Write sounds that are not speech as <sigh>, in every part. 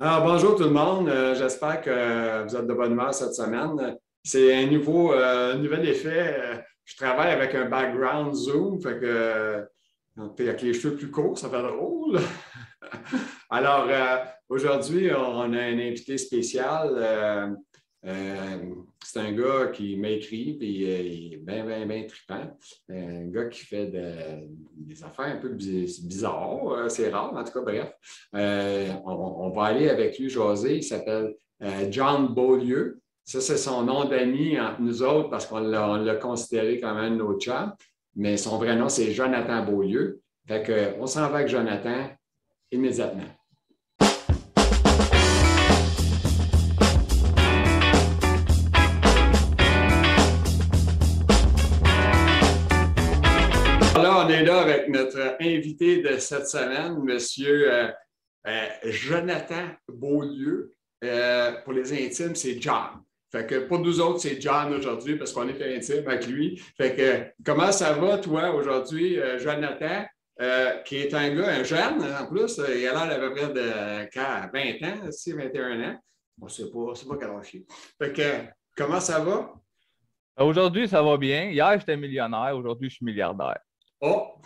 Alors, bonjour tout le monde. Euh, j'espère que vous êtes de bonne humeur cette semaine. C'est un nouveau, euh, nouvel effet. Euh, je travaille avec un background Zoom, fait que avec les cheveux plus courts, ça fait drôle. <laughs> Alors, aujourd'hui, on a un invité spécial. C'est un gars qui m'écrit, puis il est bien, bien, bien trippant. Un gars qui fait des affaires un peu bizarres, c'est rare, en tout cas, bref. On, va aller avec lui José. il s'appelle John Beaulieu. Ça, c'est son nom d'ami entre nous autres parce qu'on l'a considéré comme un de nos chums, mais son vrai nom, c'est Jonathan Beaulieu. Fait qu'on s'en va avec Jonathan immédiatement. Là avec notre invité de cette semaine, M. Euh, euh, Jonathan Beaulieu. Euh, pour les intimes, c'est John. Pour nous autres, c'est John aujourd'hui parce qu'on est intime avec lui. Comment ça va, toi, aujourd'hui, Jonathan, qui est un gars, un jeune en plus, il a l'air à peu près de 20 ans, si 21 ans. On sait pas, c'est pas quel Fait que comment ça va? Aujourd'hui, ça va bien. Hier, j'étais millionnaire. Aujourd'hui, je suis milliardaire. Oh!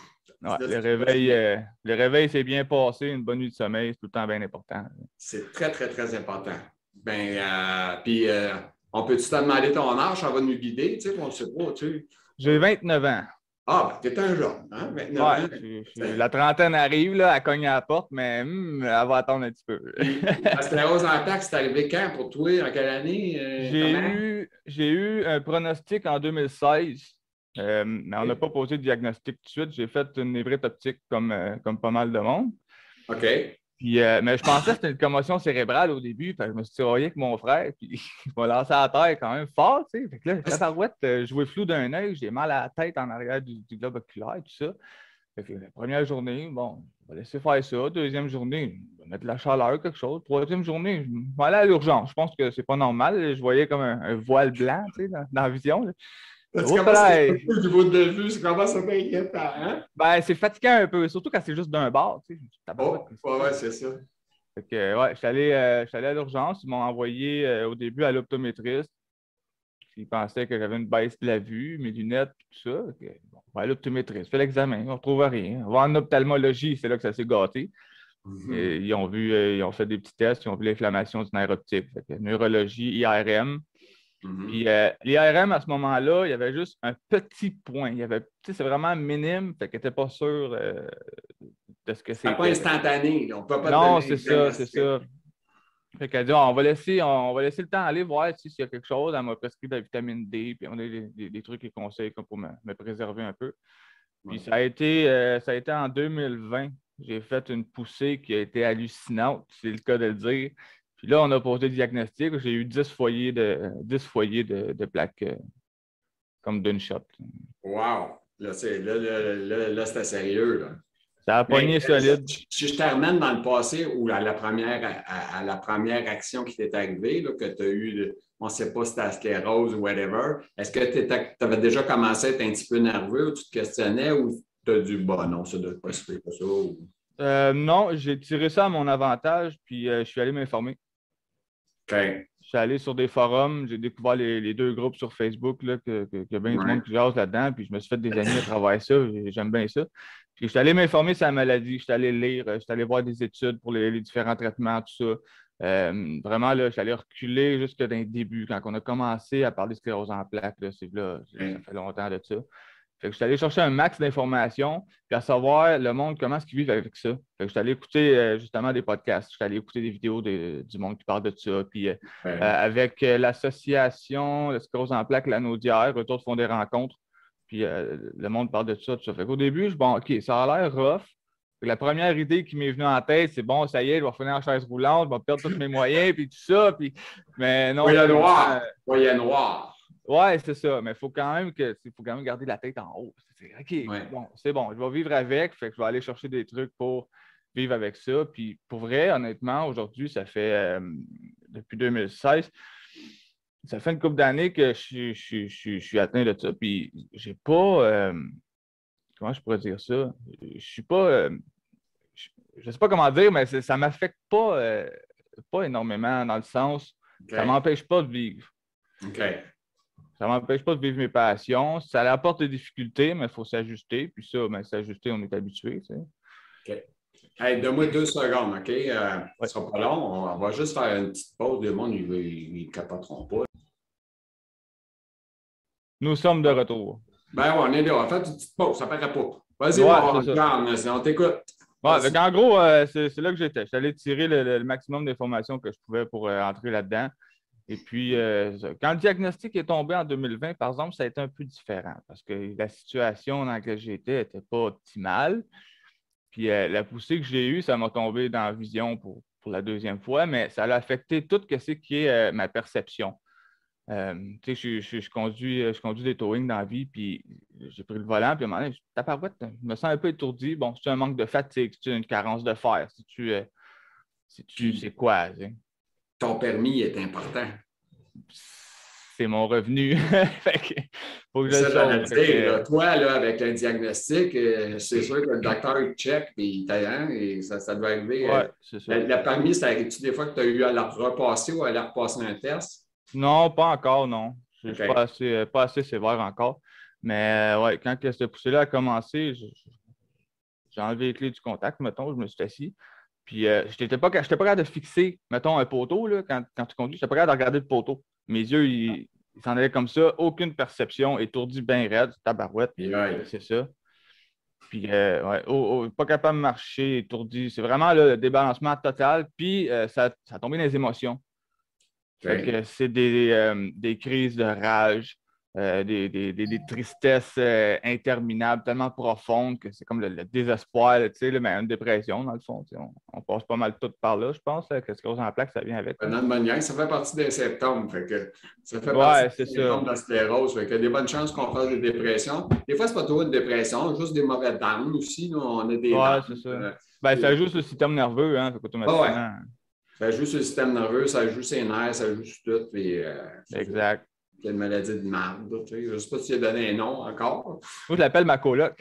le réveil, euh, le réveil s'est bien passé. Une bonne nuit de sommeil, c'est tout le temps bien important. C'est très, très, très important. Ben, euh, puis, euh, on peut-tu te demander ton âge? Ça va nous guider, tu sais, on ne sait pas, tu sais. J'ai 29 ans. Ah, ben, t'es un jeune, hein? 29 ans. la trentaine arrive, là, elle cogne à la porte, mais hmm, elle va attendre un petit peu. la sclérose en plaques, c'est arrivé quand pour toi? En quelle année? J'ai eu, eu un pronostic en 2016. Mais on n'a pas posé de diagnostic tout de suite. J'ai fait une névrite optique comme, comme pas mal de monde. OK. Euh, mais je pensais que c'était une commotion cérébrale au début. je me suis tiré avec mon frère. Puis <laughs> il m'a lancé à terre quand même fort. Tu sais. Fait que là, la parouette, euh, je flou d'un œil. J'ai mal à la tête en arrière du, globe oculaire et tout ça. la première journée, bon, on va laisser faire ça. Deuxième journée, on va mettre de la chaleur, quelque chose. Troisième journée, je vais aller à l'urgence. Je pense que c'est pas normal. Je voyais comme un, voile blanc tu sais, dans, la vision. Tu du bout de vue, ça commence à t'inquiéter, hein? Ben, c'est fatigant un peu, surtout quand c'est juste d'un bar. Tu sais. Oh, ouais, c'est ça. Fait que, ouais, je suis allé, euh, allé, à l'urgence. Ils m'ont envoyé euh, au début à l'optométriste. Ils pensaient que j'avais une baisse de la vue, mes lunettes, tout ça. bon, on va à l'optométriste, fait l'examen, on ne trouve rien. On va en ophtalmologie, c'est là que ça s'est gâté. Mm-hmm. ils ont vu, euh, ils ont fait des petits tests, ils ont vu l'inflammation du nerf optique. neurologie, IRM. Mm-hmm. Puis euh, l'IRM, à ce moment-là, il y avait juste un petit point. Il y avait, c'est vraiment minime, fait qu'elle n'était pas sûr euh, de ce que c'est. pas instantané. On peut pas non, c'est ça, c'est ça. Fait qu'elle dit, on va, laisser, on va laisser le temps aller voir s'il y a quelque chose. Elle m'a prescrit de la vitamine D, puis on a des, trucs et conseils pour me, préserver un peu. Puis ça, a été, euh, ça a été en 2020. J'ai fait une poussée qui a été hallucinante, c'est le cas de le dire. Puis là, on a posé le diagnostic. J'ai eu 10 foyers de, 10 foyers de, plaques euh, comme d'une shot. Wow! Là, c'est, là, c'était sérieux. Là. Ça a pogné solide. Si je te ramène dans le passé ou à la première, à, la première action qui t'est arrivée, que tu as eu, on ne sait pas si c'était la sclérose ou whatever, est-ce que tu avais déjà commencé à être un petit peu nerveux ou tu te questionnais ou tu as dit, bah non, ça doit pas se ça? Euh, non, j'ai tiré ça à mon avantage, puis euh, je suis allé m'informer. Je suis allé sur des forums, j'ai découvert les, deux groupes sur Facebook, là, que, que, que bien du monde qui jase là-dedans, puis je me suis fait des amis à travers ça, j'aime bien ça. Puis je suis allé m'informer sur la maladie, je suis allé lire, je suis allé voir des études pour les, différents traitements, tout ça. Euh, vraiment, là, je suis allé reculer jusque dans le début, quand on a commencé à parler de sclérose en plaques, là, là, ça fait longtemps de ça. Fait que je suis allé chercher un max d'informations, puis à savoir le monde, comment est-ce qu'ils vivent avec ça. Fait que je suis allé écouter euh, justement des podcasts, je suis allé écouter des vidéos du monde qui parle de ça. Puis euh, euh, avec l'association, le sclérose en plaques, la Naudière, eux autres font des rencontres, puis le monde parle de ça, tout ça. Fait qu'au début, je bon, OK, ça a l'air rough. La première idée qui m'est venue en tête, c'est bon, ça y est, je vais finir en chaise roulante, je vais perdre tous mes moyens, puis tout ça. Puis... Mais non. Voyage noir. Voyage noir. Ouais, c'est ça. Mais il faut quand même que faut quand même garder la tête en haut. C'est OK, bon, c'est bon, je vais vivre avec, fait que je vais aller chercher des trucs pour vivre avec ça. Puis pour vrai, honnêtement, aujourd'hui, ça fait euh, depuis 2016, ça fait une couple d'années que je, suis atteint de ça. Puis j'ai pas euh, comment je pourrais dire ça? Je suis pas. Euh, je, ne sais pas comment dire, mais ça ne m'affecte pas pas énormément dans le sens, ça ne m'empêche pas de vivre. Ça ne m'empêche pas de vivre mes passions. Ça apporte des difficultés, mais il faut s'ajuster. Puis ça, ben, s'ajuster, on est habitué. Tu sais. OK. Hey, donne-moi deux secondes, OK? Euh, ça ne sera pas long. On, va juste faire une petite pause. Le monde, ils ne capoteront pas. Nous sommes de retour. Ben oui, on est là. On va faire une petite pause. Ça ne paraît pas. Vas-y, on, on t'écoute. Ouais, en gros, euh, c'est là que j'étais. J'allais tirer le, maximum d'informations que je pouvais pour euh, entrer là-dedans. Et puis, euh, quand le diagnostic est tombé en 2020, par exemple, ça a été un peu différent parce que la situation dans laquelle j'étais n'était pas optimale. Puis la poussée que j'ai eue, ça m'a tombé dans la vision pour, pour, la deuxième fois, mais ça a affecté tout ce qui est ma perception. Euh, tu sais, je, conduis, je conduis des towing dans la vie, puis j'ai pris le volant, puis à un moment donné, je me sens un peu étourdi. Bon, c'est un manque de fatigue, c'est une carence de fer, si tu, euh, si tu sais quoi. Ton permis est important. C'est mon revenu. <laughs> faut que je ça, toi, là, avec un diagnostic, euh, c'est sûr que le docteur check, puis hein, et ça, ça doit arriver. Ouais, c'est ça. Le, permis, ça arrive-tu des fois que tu as eu à la repasser ou à la repasser un test? Non, pas encore, non. Je ne suis pas assez, euh, pas assez sévère encore. Mais euh, ouais, quand cette poussée-là a commencé, j'ai enlevé les clés du contact, mettons, je me suis assis. Puis euh, je n'étais pas, pas capable de fixer, mettons, un poteau, là, quand, quand tu conduis, je n'étais pas capable de regarder le poteau. Mes yeux, ils s'en allaient comme ça, aucune perception, étourdi bien raide, tabarouette, c'est ça. Puis, ouais, oh, oh, pas capable de marcher, étourdi. C'est vraiment le débalancement total. Puis, ça, ça a tombé dans les émotions c'est des, euh, des, crises de rage, euh, des, des, des, tristesses euh, interminables, tellement profondes que c'est comme le, désespoir, tu sais, mais une dépression, dans le fond. On, passe pas mal tout par là, je pense, que ce qu'on en plaque, ça vient avec. Une ça fait partie des symptômes. Fait que ça fait partie des symptômes de la sclérose. Fait que y a des bonnes chances qu'on fasse des dépressions. Des fois, c'est pas trop une dépression, juste des mauvais downs aussi. On a des. Ouais, c'est ça. ben, ça joue sur le système nerveux, hein, fait automatiquement. Ça joue sur le système nerveux, ça joue sur les nerfs, ça joue sur tout. Puis, euh, exact. Une maladie de marde. Tu sais. Je ne sais pas si tu as donné un nom encore. Moi, je l'appelle ma coloc.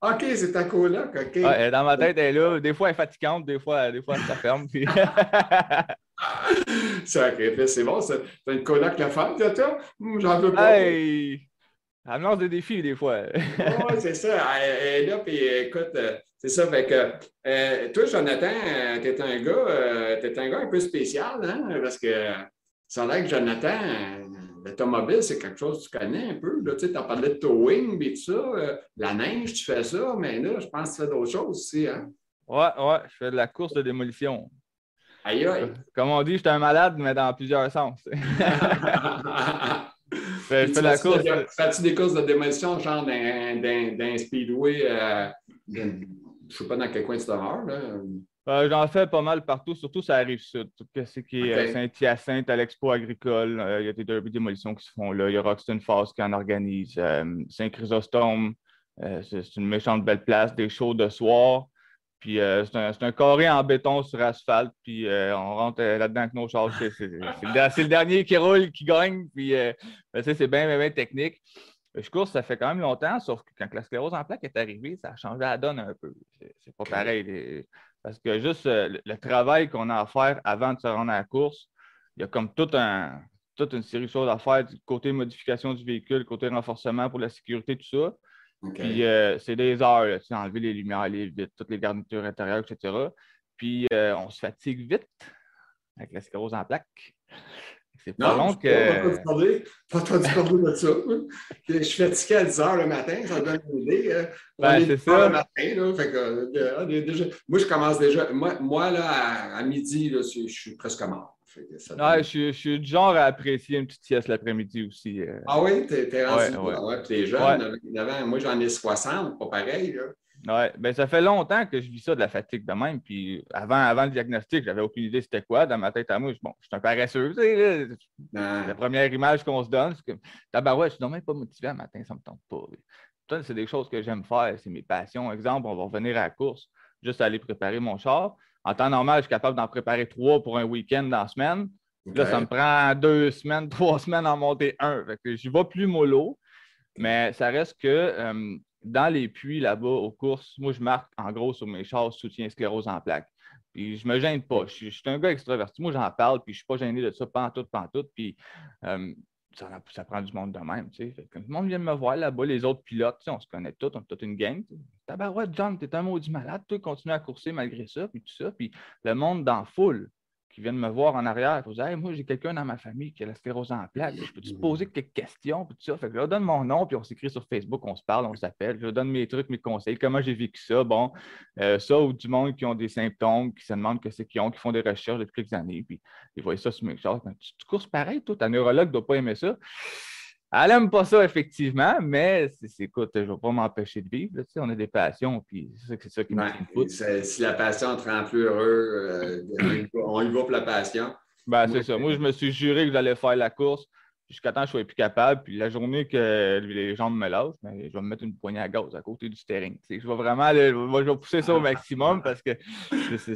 OK, c'est ta coloc. OK. dans ma tête, elle est là. Des fois, elle est fatigante, des fois, des fois elle s'afferme. Puis... <laughs> c'est bon. C'est une coloc la femme, toi? J'en veux pas. Hey! Elle me lance des défis, des fois. oui, c'est ça. Elle est là, puis écoute. Euh, c'est ça, fait que euh, toi, Jonathan, euh, tu es un gars, euh, es un gars un peu spécial, hein? Parce que ça a l'air que Jonathan, l'automobile, c'est quelque chose que tu connais un peu. Tu sais, as parlé de towing et tout ça. la neige, tu fais ça, mais là, je pense que tu fais d'autres choses aussi, hein? Ouais, ouais, je fais de la course de démolition. Aïe aïe. Comme on dit, je suis un malade, mais dans plusieurs sens. <laughs> fais, la course. Fais-tu des courses de démolition, genre d'un speedway? je ne sais pas dans quel coin tu demeures. Euh, J'en fais pas mal partout, surtout ça arrive sud. Tout ce qui est euh, Saint-Hyacinthe, à l'Expo agricole, euh, il y a des derby démolitions qui se font là. Il y a Roxton Falls qui en organise. Euh, Saint-Chrysostome, c'est une méchante belle place, des shows de soir. Puis c'est un, un, carré en béton sur asphalte, puis on rentre là-dedans avec nos chars. C'est le, dernier qui roule, qui gagne. Puis ben, c'est bien, bien, bien technique. Je cours, ça fait quand même longtemps, sauf que quand la sclérose en plaques est arrivée, ça a changé la donne un peu. C'est pas pareil. Parce que juste euh, le, travail qu'on a à faire avant de se rendre à la course, il y a comme tout un, toute une série de choses à faire du côté modification du véhicule, côté renforcement pour la sécurité, tout ça. Puis euh, c'est des heures, tu enlever les lumières, les vitres, toutes les garnitures intérieures, etc. Puis euh, on se fatigue vite avec la sclérose en plaques. C'est pas long que. Pas entendu parler de ça. Je suis fatigué à 10 h le matin, ça donne une idée. Hein. Ben, c'est ça. Le matin, là, fait que, euh, déjà... Moi, je commence déjà. Moi, moi là, à, midi, là, je suis presque mort. Ouais, je, suis du genre à apprécier une petite sieste l'après-midi aussi. Euh. Ah oui, t'es rendu. Ouais, ouais. ouais, t'es jeune. moi, j'en ai 60, pas pareil. Là. Oui, ben ça fait longtemps que je vis ça de la fatigue de même. Puis avant, avant le diagnostic, j'avais aucune idée c'était quoi. Dans ma tête à moi, je, bon, je suis un paresseux. Sais, La première image qu'on se donne, c'est que tabarouette, je suis même pas motivé un matin, ça ne me tente pas. C'est des choses que j'aime faire, c'est mes passions. Exemple, on va revenir à la course, juste aller préparer mon char. En temps normal, je suis capable d'en préparer trois pour un week-end dans la semaine. Là, ça me prend deux semaines, <laughs> trois semaines à en monter un. Fait que je vais plus mollo, mais ça reste que euh, dans les puits là-bas aux courses, moi, je marque en gros sur mes chars soutien sclérose en plaques. Puis je me gêne pas. Je, suis un gars extraverti. Moi, j'en parle, puis je suis pas gêné de ça, pantoute, pantoute. Puis euh, ça, ça, prend du monde de même, tu sais. Le monde vient me voir là-bas, les autres pilotes, on se connaît tous, on est toute une gang. Tabarouette, John, t'es un maudit malade, tu continues à courser malgré ça, puis tout ça. Puis le monde dans foule qui viennent me voir en arrière. Ils disent Moi, j'ai quelqu'un dans ma famille qui a la sclérose en plaques. Je peux te poser quelques questions? Puis tout ça? Fait que je leur donne mon nom, puis on s'écrit sur Facebook, on se parle, on s'appelle. Je leur donne mes trucs, mes conseils, comment j'ai vécu ça. Bon, euh, ça ou du monde qui ont des symptômes, qui se demandent que c'est qu'ils ont, qui font des recherches depuis quelques années. Puis ils voient ça sur mes choses. Tu, tu courses pareil, toi, ta neurologue ne doit pas aimer ça. Elle n'aime pas ça, effectivement, mais écoute, je ne vais pas m'empêcher de vivre. on a des passions, puis c'est ça qui me fait Si la passion te rend plus heureux, euh, on y va pour la passion. Ben, c'est ça. Moi, je me suis juré que j'allais faire la course jusqu'à temps que je sois plus capable. Puis la journée que les jambes me lâchent, ben, je vais me mettre une poignée à gaz à côté du steering. je vais vraiment je vais pousser ça au maximum parce que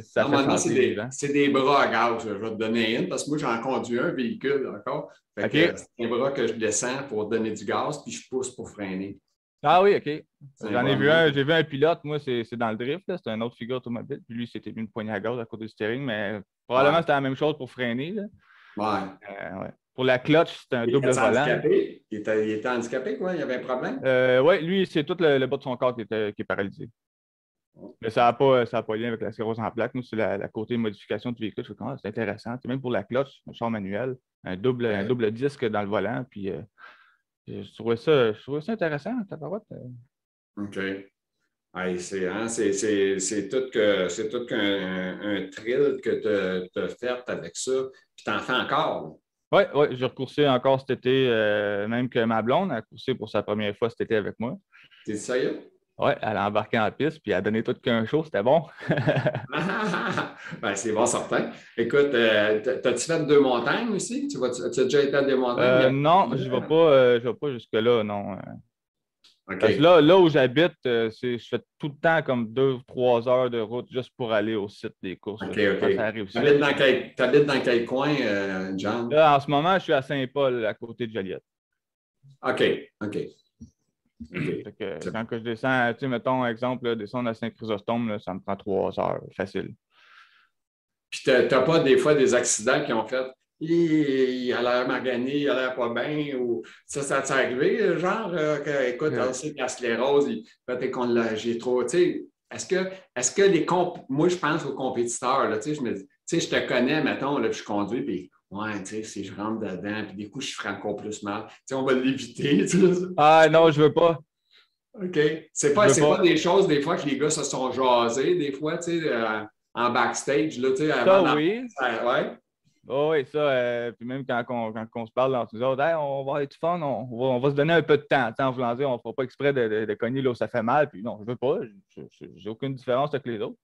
ça fait C'est des, bras à gaz. Je vais te donner une parce que moi, j'en conduis un véhicule encore. C'est un bras que je descends pour donner du gaz, puis je pousse pour freiner. Ah oui, OK. J'en ai vu un, j'ai vu un pilote, moi, c'est dans le drift, c'est une autre figure automobile. Puis lui, c'était une poignée à gaz à côté du steering, mais probablement c'était la même chose pour freiner. Là. Ouais. Euh, ouais. Pour la clutch, c'était un double volant. Il était, il était, handicapé, quoi? Il y avait un problème? Euh, oui, lui, c'est tout le, bas de son corps qui, était, qui est paralysé. Mais ça n'a pas, pas lien avec la sclérose en plaques. Nous, c'est la, côté modification du véhicule. Ah, c'est intéressant. Même pour la clutch, un char manuel, un double, un double disque dans le volant. Puis, euh, je, trouvais ça, je trouvais ça intéressant, ta parole. OK. Hey, c'est hein, tout qu'un un thrill que tu as fait avec ça. Puis tu en fais encore. Oui, ouais, j'ai recoursé encore cet été, euh, même que ma blonde a coursé pour sa première fois cet été avec moi. T'es sérieux? Oui, elle a embarqué en piste, puis elle a donné tout qu'un show, c'était bon. <laughs> <laughs> ben, c'est bon, certain. Écoute, euh, t'as-tu fait deux montagnes aussi? Tu, as déjà été à des montagnes? Euh, non, je ne vais pas, vais pas jusque-là, non. Là, là où j'habite, euh, je fais tout le temps comme deux ou trois heures de route juste pour aller au site des courses. OK, OK. Tu habites, dans quel, dans quel coin, euh, John? Là, en ce moment, je suis à Saint-Paul, à côté de Joliette. OK, OK. quand je descends, tu sais, mettons, exemple, descendre à Saint-Chrysostome, ça me prend trois heures, facile. Puis, tu n'as pas des fois des accidents qui ont fait il, a l'air magané, il a l'air pas bien, ou ça, ça t'est arrivé, genre, euh, que, écoute, on sait la sclérose, peut-être qu'on l'a, j'ai trop, tu sais, est-ce que, est-ce que les comp moi, je pense aux compétiteurs, là, tu sais, je me dis, tu sais, je te connais, mettons, là, puis je conduis, puis ouais, tu sais, si je rentre dedans, puis des coups, je ferai encore plus mal, tu sais, on va l'éviter, <laughs> tu sais. Ah, non, je veux pas. OK. C'est pas, pas. des choses, des fois, que les gars se sont jasés, des fois, tu sais, euh, en backstage, là, tu sais, avant. Ça, oui. ouais. Oh, oui, ça. Euh, puis même quand, on, quand on se parle entre nous autres, on va être fun, on, on, va, se donner un peu de temps. En voulant dire, on ne fera pas exprès de, de, cogner là où ça fait mal. Puis non, je ne veux pas. J'ai aucune différence avec les autres.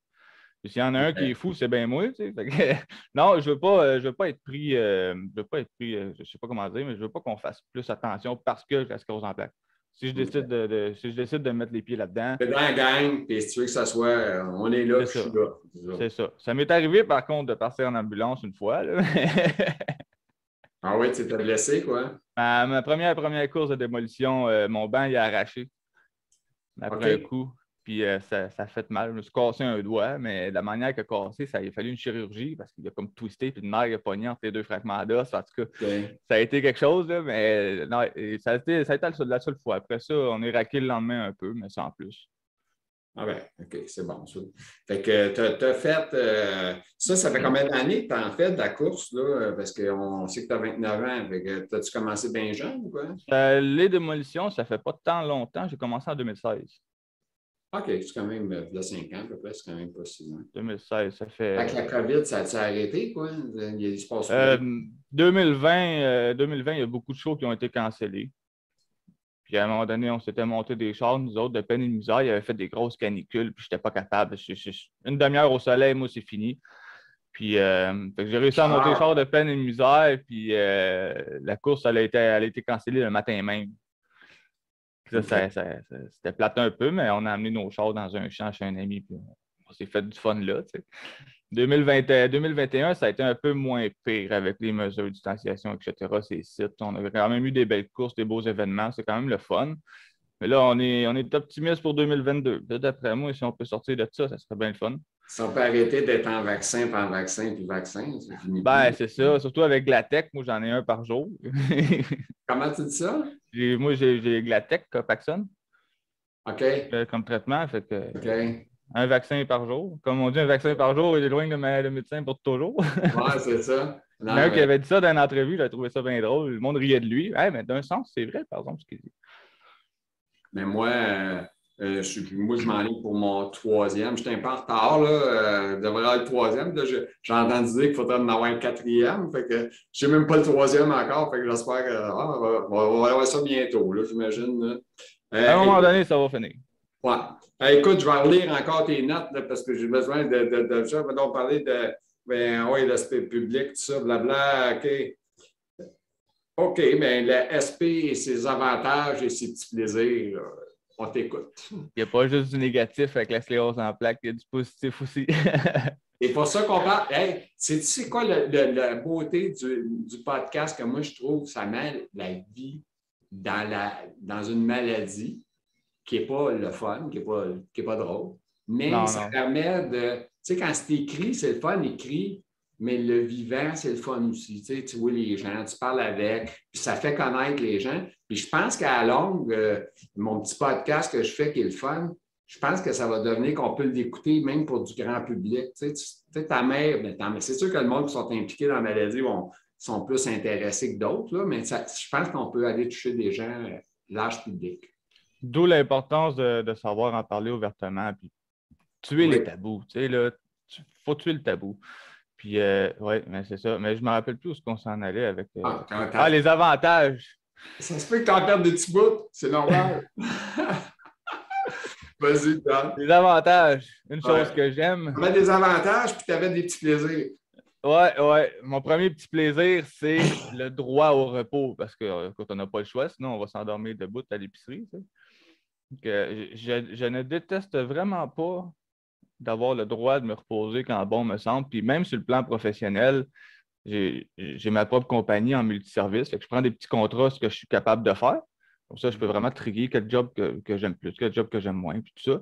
Puis s'il y en a un qui est fou, c'est bien moi. Tu sais. <laughs> non, je ne veux, pas, euh, je veux pas être pris. Euh, je veux pas être pris, je ne sais pas comment dire, mais je ne veux pas qu'on fasse plus attention parce que je reste en plaque. Si je décide de, si je décide de mettre les pieds là-dedans. C'est dans la gang, puis si tu veux que ça soit, euh, on est là, je suis là. C'est ça. Ça m'est arrivé, par contre, de passer en ambulance une fois. <laughs> ah oui, tu t'es blessé, quoi? Ma, première, première course de démolition, euh, mon banc, il a arraché. Après un coup. Puis euh, ça, ça, a fait mal. Je me suis cassé un doigt, mais de la manière qu'il a cassé, ça, il a fallu une chirurgie parce qu'il a comme twisté, puis le nerf a pogné entre les deux fragments d'os. En tout cas, ça a été quelque chose, mais non, ça, a été, ça a été la seule fois. Après ça, on est raqué le lendemain un peu, mais sans plus. Ah ben, OK, c'est bon. Ça. Fait que tu as, fait euh, ça, ça fait combien d'années que tu en fait de la course, là? Parce qu'on sait que tu as 29 ans. As-tu commencé bien jeune ou quoi? Euh, les démolitions, ça fait pas tant longtemps. J'ai commencé en 2016. OK, c'est quand même il y a 5 ans à peu près, c'est quand même pas si loin. 2016, ça fait. Avec la COVID, ça s'est arrêté, quoi? Il, se passe euh, 2020, 2020, il y a beaucoup de shows qui ont été cancellés. Puis à un moment donné, on s'était monté des chars, nous autres, de peine et de misère. Il avait fait des grosses canicules, puis je n'étais pas capable. Une demi-heure au soleil, moi, c'est fini. Puis euh, j'ai réussi à monter des chars de peine et de misère, puis euh, la course, elle a, été, elle a été cancellée le matin même. C'était plate un peu, mais on a amené nos chars dans un champ chez un ami, puis on s'est fait du fun là. 2020, 2021, ça a été un peu moins pire avec les mesures de distanciation, etc. Ces sites. On a quand même eu des belles courses, des beaux événements. C'est quand même le fun. Mais là, on est, on est optimiste pour 2022. D'après moi, si on peut sortir de ça, ça serait bien le fun. Si on peut arrêter d'être en vaccin, pas en vaccin, puis vaccin, c'est fini. Ben, c'est ça. Surtout avec Glatec, moi, j'en ai un par jour. <laughs> Comment tu dis ça? Moi, j'ai Glatec, Copaxone. OK. Euh, comme traitement. Fait que, OK. Un vaccin par jour. Comme on dit, un vaccin par jour, il est loin de le médecin pour toujours. <laughs> ouais, c'est ça. Il y qui avait dit ça dans une entrevue, j'ai trouvé ça bien drôle. Le monde riait de lui. mais d'un sens, c'est vrai, par exemple, ce qu'il dit. Mais moi, euh, euh, je, moi, je m'enligne pour mon troisième. J'étais un peu en retard, là. Euh, je devrais être troisième. J'ai entendu dire qu'il faudrait en avoir un quatrième. Fait que je n'ai même pas le troisième encore. Fait que j'espère qu'on va, va, avoir ça bientôt, là, j'imagine. à un moment donné, ça va finir. Ouais. écoute, je vais relire encore tes notes parce que j'ai besoin de, de, de, ça. On va parler de ben, oui, l'aspect public, tout ça, blabla. OK. OK, bien, le SP et ses avantages et ses petits plaisirs, on t'écoute. Il n'y a pas juste du négatif avec la sclérose en plaques, il y a du positif aussi. <laughs> Et pour ça qu'on parle. Hey, c'est quoi la beauté du, podcast que moi je trouve? Ça met la vie dans, la, dans une maladie qui n'est pas le fun, qui n'est pas, pas drôle, mais ça permet de. Tu sais, quand c'est écrit, c'est le fun écrit, mais le vivant, c'est le fun aussi. Tu, sais, tu vois les gens, tu parles avec, puis ça fait connaître les gens. Puis je pense qu'à longue, euh, mon petit podcast que je fais qui est le fun, je pense que ça va devenir qu'on peut l'écouter même pour du grand public. Tu sais, ta mère, mais c'est sûr que le monde qui sont impliqués dans la maladie sont plus intéressés que d'autres, mais je pense qu'on peut aller toucher des gens euh, large public. D'où l'importance de, savoir en parler ouvertement, puis tuer les tabous. Tu sais, là, faut tuer le tabou. Puis, euh, oui, mais c'est ça. Mais je ne me rappelle plus où qu'on s'en allait avec. Euh, ah, ah, les avantages. Ça se fait que tu en perds des petits bouts, c'est normal. <laughs> Vas-y, Dan. Les avantages. Une chose que j'aime. Tu avais des avantages, puis tu avais des petits plaisirs. Ouais, ouais. Mon premier petit plaisir, c'est le droit au repos, parce que euh, quand on n'a pas le choix, sinon on va s'endormir debout à l'épicerie. je, je, ne déteste vraiment pas d'avoir le droit de me reposer quand bon me semble. Puis même sur le plan professionnel, j'ai ma propre compagnie en multiservice. je prends des petits contrats, ce que je suis capable de faire. Comme ça, je peux vraiment triguer quel job que, j'aime plus, quel job que j'aime moins, puis tout ça.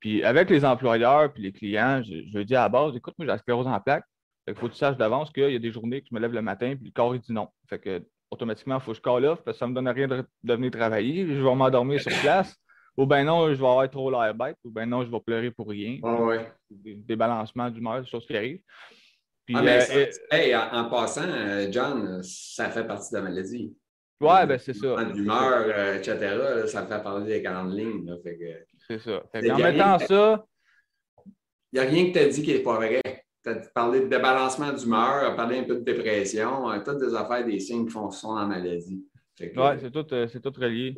Puis avec les employeurs puis les clients, je, je dis à la base, écoute, moi, j'ai la sclérose en plaques. Il faut que tu saches d'avance qu'il y a des journées que je me lève le matin, puis le corps, il dit non. Fait que automatiquement, il faut que je call off, parce que ça ne me donne rien de, de venir travailler. Je vais m'endormir sur <laughs> place. Ou ben non, je vais avoir trop l'air bête, ou ben non, je vais pleurer pour rien. Ah ouais. Des, balancements d'humeur, des choses qui arrivent. Puis, ah, euh, en, passant, euh, John, ça fait partie de la maladie. Ouais, ben c'est ça. D'humeur, euh, etc., ça fait partie des grandes lignes. C'est ça. en mettant ça. Il n'y a rien que tu as dit qui n'est pas vrai. Tu as parlé de débalancement d'humeur, parlé un peu de dépression, toutes des affaires, des signes qui font son dans la maladie. Oui, c'est tout, euh, tout, relié.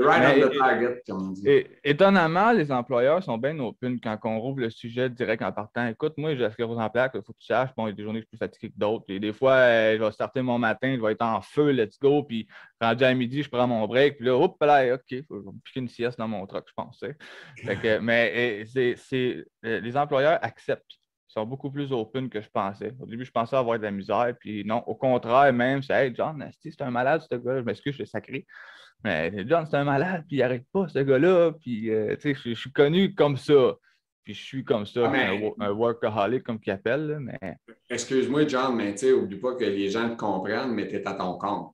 étonnamment, les employeurs sont bien open quand on rouvre le sujet direct en partant. Écoute, moi, j'ai la sclérose en plaques, il faut que tu saches. Bon, il y a des journées que je suis plus fatigué que d'autres. Et des fois, euh, je vais starter mon matin, je vais être en feu, let's go. Puis rendu à midi, je prends mon break. Puis là, hop là, OK, il faut me piquer une sieste dans mon truck, je pense. mais c'est, les employeurs acceptent sont beaucoup plus open que je pensais. Au début, je pensais avoir de la misère, puis non, au contraire, même, c'est Hey, John, c'est un malade, ce gars-là. Je m'excuse, je suis sacré. Mais John, c'est un malade, puis il n'arrête pas, ce gars-là. Puis, euh, tu sais, je, suis connu comme ça. Puis, je suis comme ça, ah, un, workaholic, comme qu'il appelle. mais... Excuse-moi, John, mais tu sais, oublie pas que les gens te comprennent, mais tu es à ton compte.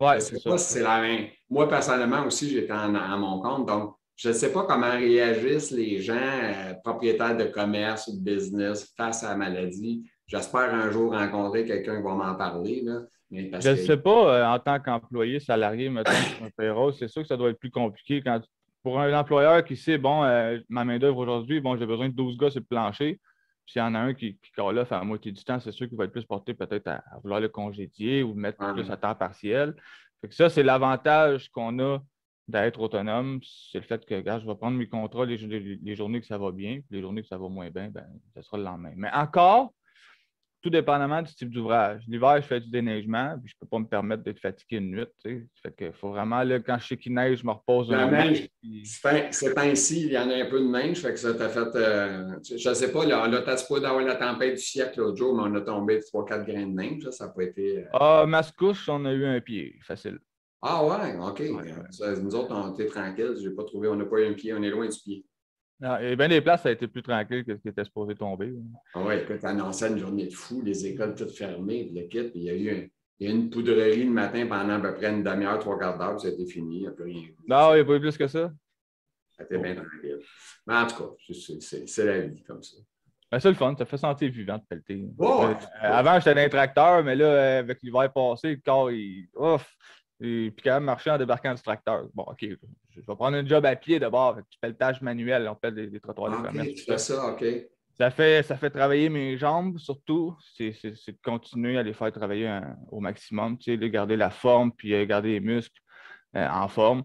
Ouais, c'est ça. c'est la même. Moi, personnellement aussi, j'étais à mon compte. Donc, je ne sais pas comment réagissent les gens, euh, propriétaires de commerce ou de business, face à la maladie. J'espère un jour rencontrer quelqu'un qui va m'en parler. je ne sais pas, euh, en tant qu'employé salarié, mettons, c'est sûr que ça doit être plus compliqué quand pour un employeur qui sait, bon, euh, ma main-d'œuvre aujourd'hui, bon, j'ai besoin de 12 gars sur le plancher. S'il y en a un qui, qui là, fait à moitié du temps, c'est sûr qu'il va être plus porté peut-être à, vouloir le congédier ou mettre plus à temps partiel. ça, c'est l'avantage qu'on a d'être autonome, c'est le fait que, regarde, je vais prendre mes contrats les, journées que ça va bien, puis les journées que ça va moins bien, ben, ça sera le lendemain. Mais encore, tout dépendamment du type d'ouvrage. L'hiver, je fais du déneigement, puis je ne peux pas me permettre d'être fatigué une nuit. Tu sais. Fait faut vraiment, là, quand je sais qu'il neige, je me repose un peu. C'est ainsi, il y en a un peu de neige, fait que ça t'a fait. Euh, je ne sais pas, là, on a pas d'avoir la tempête du siècle l'autre jour, mais on a tombé 3-4 grains de neige. Ça n'a pas été. Euh, ah, Mascouche, on a eu un pied, facile. Ah ouais, OK. nous autres, on était tranquilles. J'ai pas trouvé, on n'a pas eu un pied, on est loin du pied. Non, et bien des places, ça a été plus tranquille que ce qui était supposé tomber. Ah oui, écoute, annonçait une journée de fou, les écoles toutes fermées, le kit, puis il y a eu une poudrerie le matin pendant à peu près une demi-heure, trois quarts d'heure, puis ça a été fini, il n'y a plus rien. Non, il n'y a pas eu plus que ça. Été bien tranquille. Mais en tout cas, c'est la vie comme ça. Ben, c'est le fun, ça fait sentir vivant de pelleter. Euh, avant, j'étais un tracteur, mais là, euh, avec l'hiver passé, le corps, il. Ouf! Et puis quand même marcher en débarquant du tracteur. Bon, OK, je vais prendre un job à pied d'abord. Tu pelletage manuel, on pèle des, trottoirs ah, des Tu fais ça, OK. Ça fait, ça fait travailler mes jambes surtout. C'est de continuer à les faire travailler au maximum, tu sais, de garder la forme, puis euh, garder les muscles en forme.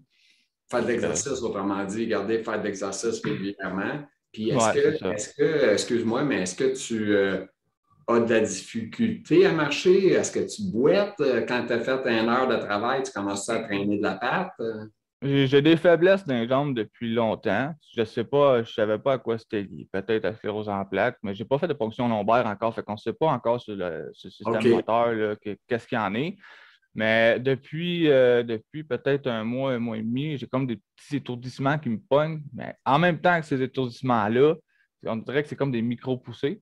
Faire de l'exercice, autrement dit, garder faire de l'exercice régulièrement. Puis est-ce que, excuse-moi, mais est-ce que tu euh, as de la difficulté à marcher? Est-ce que tu boites? Euh, quand tu as fait une heure de travail, tu commences à traîner de la patte? J'ai des faiblesses les jambes depuis longtemps. Je ne sais pas, je ne savais pas à quoi c'était lié. Peut-être à sclérose en plaques, mais je n'ai pas fait de ponction lombaire encore. Fait qu'on ne sait pas encore sur le, système moteur qu'est-ce qu'il y en est. Mais depuis, euh, depuis peut-être un mois, un mois et demi, j'ai comme des petits étourdissements qui me pognent. Mais en même temps que ces étourdissements-là, on dirait que c'est comme des micro-poussées.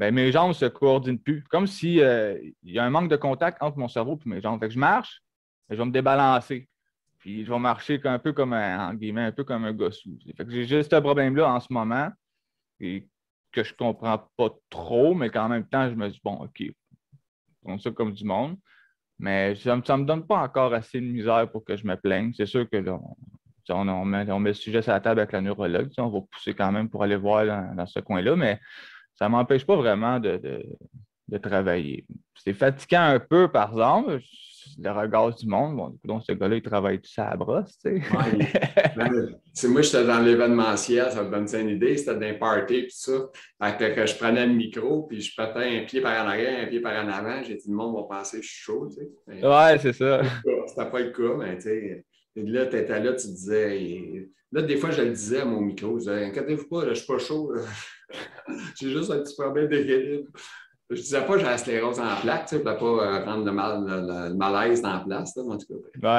Ben, mes jambes ne se coordonnent plus. Comme s'il euh, y a un manque de contact entre mon cerveau et mes jambes. Fait que je marche, je vais me débalancer. Puis je vais marcher un peu comme un, guillemets, un peu comme un gossou. Fait que j'ai juste ce problème-là en ce moment et que je ne comprends pas trop, mais qu'en même temps, je me dis, bon, OK, on ça comme du monde. Mais ça ne me donne pas encore assez de misère pour que je me plaigne. C'est sûr que là, on, met, le sujet sur la table avec la neurologue. On va pousser quand même pour aller voir dans, ce coin-là, mais ça ne m'empêche pas vraiment de, travailler. C'est fatigant un peu, par exemple, le regard du monde. Bon, donc, ce gars-là, il travaille tout ça à brosse, <laughs> tu sais. moi, j'étais dans l'événementiel, ça me donne une idée, c'était d'un party, puis ça. Fait que, je prenais le micro, puis je pétais un pied par en arrière, un pied par en avant. J'ai dit, le monde va penser que je suis chaud, tu sais. Ouais, c'est ça. C'était pas le cas, mais tu sais. là, tu étais là, tu disais. Là, des fois, je le disais à mon micro, je disais, inquiétez-vous pas, je je suis pas chaud. <laughs> J'ai juste un petit problème d'équilibre. Je ne disais pas que j'ai la sclérose en plaque, tu sais, pour pas euh, prendre le, mal, le, malaise dans la place, en tout cas.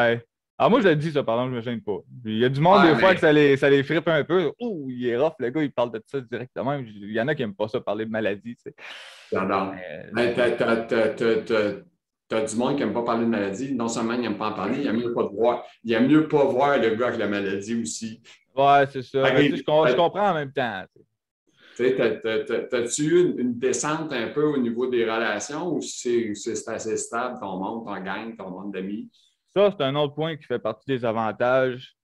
Ouais. Alors, moi, je le dis, ça, pardon, je ne me gêne pas. Il y a du monde, des fois, que ça les, ça les frippe un peu. Ouh, il est rough, le gars, il parle de ça directement. Il y en a qui n'aiment pas ça, parler de maladie, tu sais. J'adore. Mais tu as du monde qui n'aime pas parler de maladie. Non seulement il n'aime pas en parler, il aime mieux pas voir. Il aime mieux pas voir le gars avec la maladie aussi. Ouais, c'est ça. je, je, comprends en même temps. As-tu eu une, descente un peu au niveau des relations ou c'est assez stable, ton monde, ton gang, ton monde d'amis? Ça, c'est un autre point qui fait partie des avantages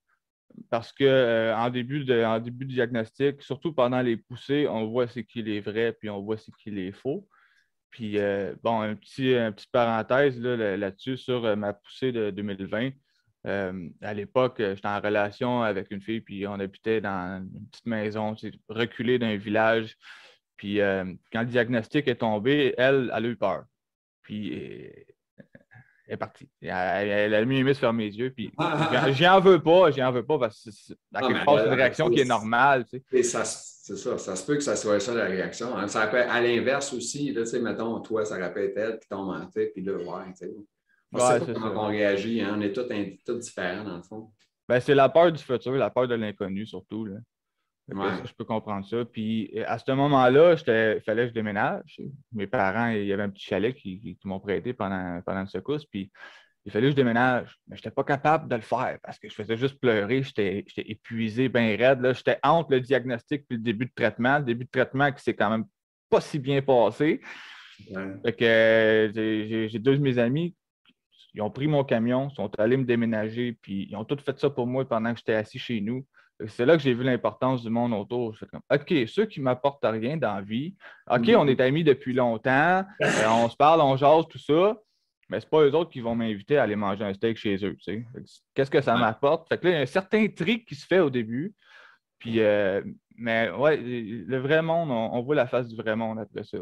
parce qu'en euh, début, de, début diagnostic, surtout pendant les poussées, on voit ce qu'il est vrai puis on voit ce qu'il est faux. Puis, euh, bon, un petit, un petit parenthèse là-dessus sur euh, ma poussée de 2020. Euh, à l'époque, euh, j'étais en relation avec une fille, puis on habitait dans une petite maison reculée d'un village. Puis euh, quand le diagnostic est tombé, elle, elle a eu peur. Puis elle est partie. Elle, a mis de fermer les yeux. Puis <laughs> j'en veux pas, j'en veux pas parce que c'est une réaction qui est normale. c'est ça, ça se peut que ça soit ça la réaction. Hein. Ça peut, à l'inverse aussi, là, mettons, toi, ça rappelle elle qui tombe en tête, puis là, ouais, tu sais. On sait pas comment on réagit. Hein. On est tous, différents, dans le fond. Ben, c'est la peur du futur, la peur de l'inconnu, surtout. Là. je peux comprendre ça. Puis à ce moment-là, il fallait que je déménage. Mes parents, il y avait un petit chalet qui, m'ont prêté pendant, pendant une secousse. Puis il fallait que je déménage. Mais je n'étais pas capable de le faire parce que je faisais juste pleurer. J'étais épuisé, bien raide. J'étais entre le diagnostic et le début de traitement. Le début de traitement qui s'est quand même pas si bien passé. que j'ai deux de mes amis ils ont pris mon camion, sont allés me déménager, puis ils ont tout fait ça pour moi pendant que j'étais assis chez nous. C'est là que j'ai vu l'importance du monde autour. Je comme, OK, ceux qui ne m'apportent rien dans la vie, OK, mm-hmm. on est amis depuis longtemps, euh, on se parle, on jase, tout ça, mais ce n'est pas eux autres qui vont m'inviter à aller manger un steak chez eux. Qu'est-ce que ça m'apporte? Fait que là, il y a un certain tri qui se fait au début. Puis, euh, mais ouais, le vrai monde, on, voit la face du vrai monde après ça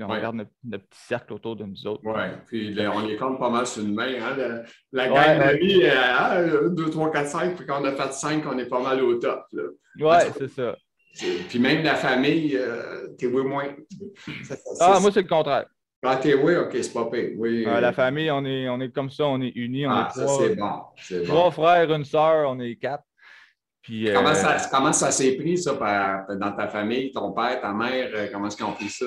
on regarde notre, petit cercle autour de nous autres. Oui, puis on les compte pas mal sur une main. Hein? La, gang d'amis, 2, 3, 4, 5, puis quand on a fait 5, on est pas mal au top. Oui, c'est ça. Puis même la famille, euh, t'es moins. ah, moi, c'est le contraire. Ah, oui, OK, c'est pas pire. Oui, la famille, on est, on est comme ça, on est unis. On ah, est ça, c'est bon. Trois frères, une sœur, on est quatre. Puis, comment, ça, comment ça s'est pris, ça, dans ta famille, ton père, ta mère, comment est-ce qu'ils ont pris ça?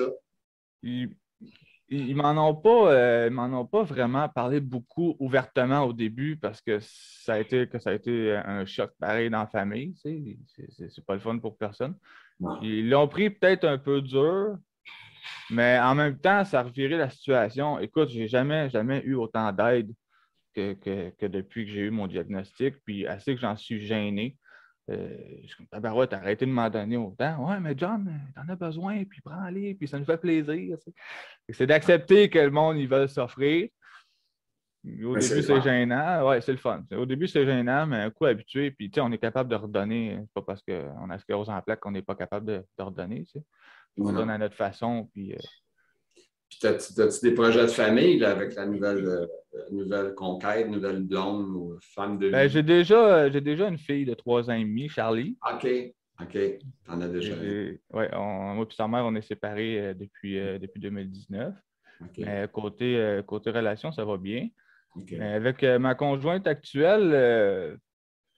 Ils m'en ont pas, euh, m'en ont pas vraiment parlé beaucoup ouvertement au début parce que ça a été que ça a été un choc pareil dans la famille. Tu sais, c'est pas le fun pour personne. Ils l'ont pris peut-être un peu dur, mais en même temps, ça a reviré la situation. Écoute, j'ai jamais, jamais eu autant d'aide que, que, depuis que j'ai eu mon diagnostic, puis assez que j'en suis gêné. Euh, je suis comme, tabarouette, arrêtez de m'en donner autant. Ouais, mais John, t'en as besoin, puis prends-les, puis ça nous fait plaisir. C'est d'accepter que le monde, ils veulent s'offrir. Au début, c'est gênant. Ouais, c'est le fun. Au début, c'est gênant, mais un coup habitué, puis on est capable de redonner. C'est pas parce qu'on a sclérose en plaque qu'on n'est pas capable de, redonner. On donne à notre façon, puis. Euh, puis, as-tu des projets de famille avec la nouvelle, euh, nouvelle conquête, nouvelle blonde ou femme de ben, j'ai, déjà, j'ai déjà une fille de trois ans et demi, Charlie. OK. OK. T'en as déjà Oui, moi et sa mère, on est séparés euh, depuis, euh, depuis 2019. côté, côté relation, ça va bien. avec ma conjointe actuelle,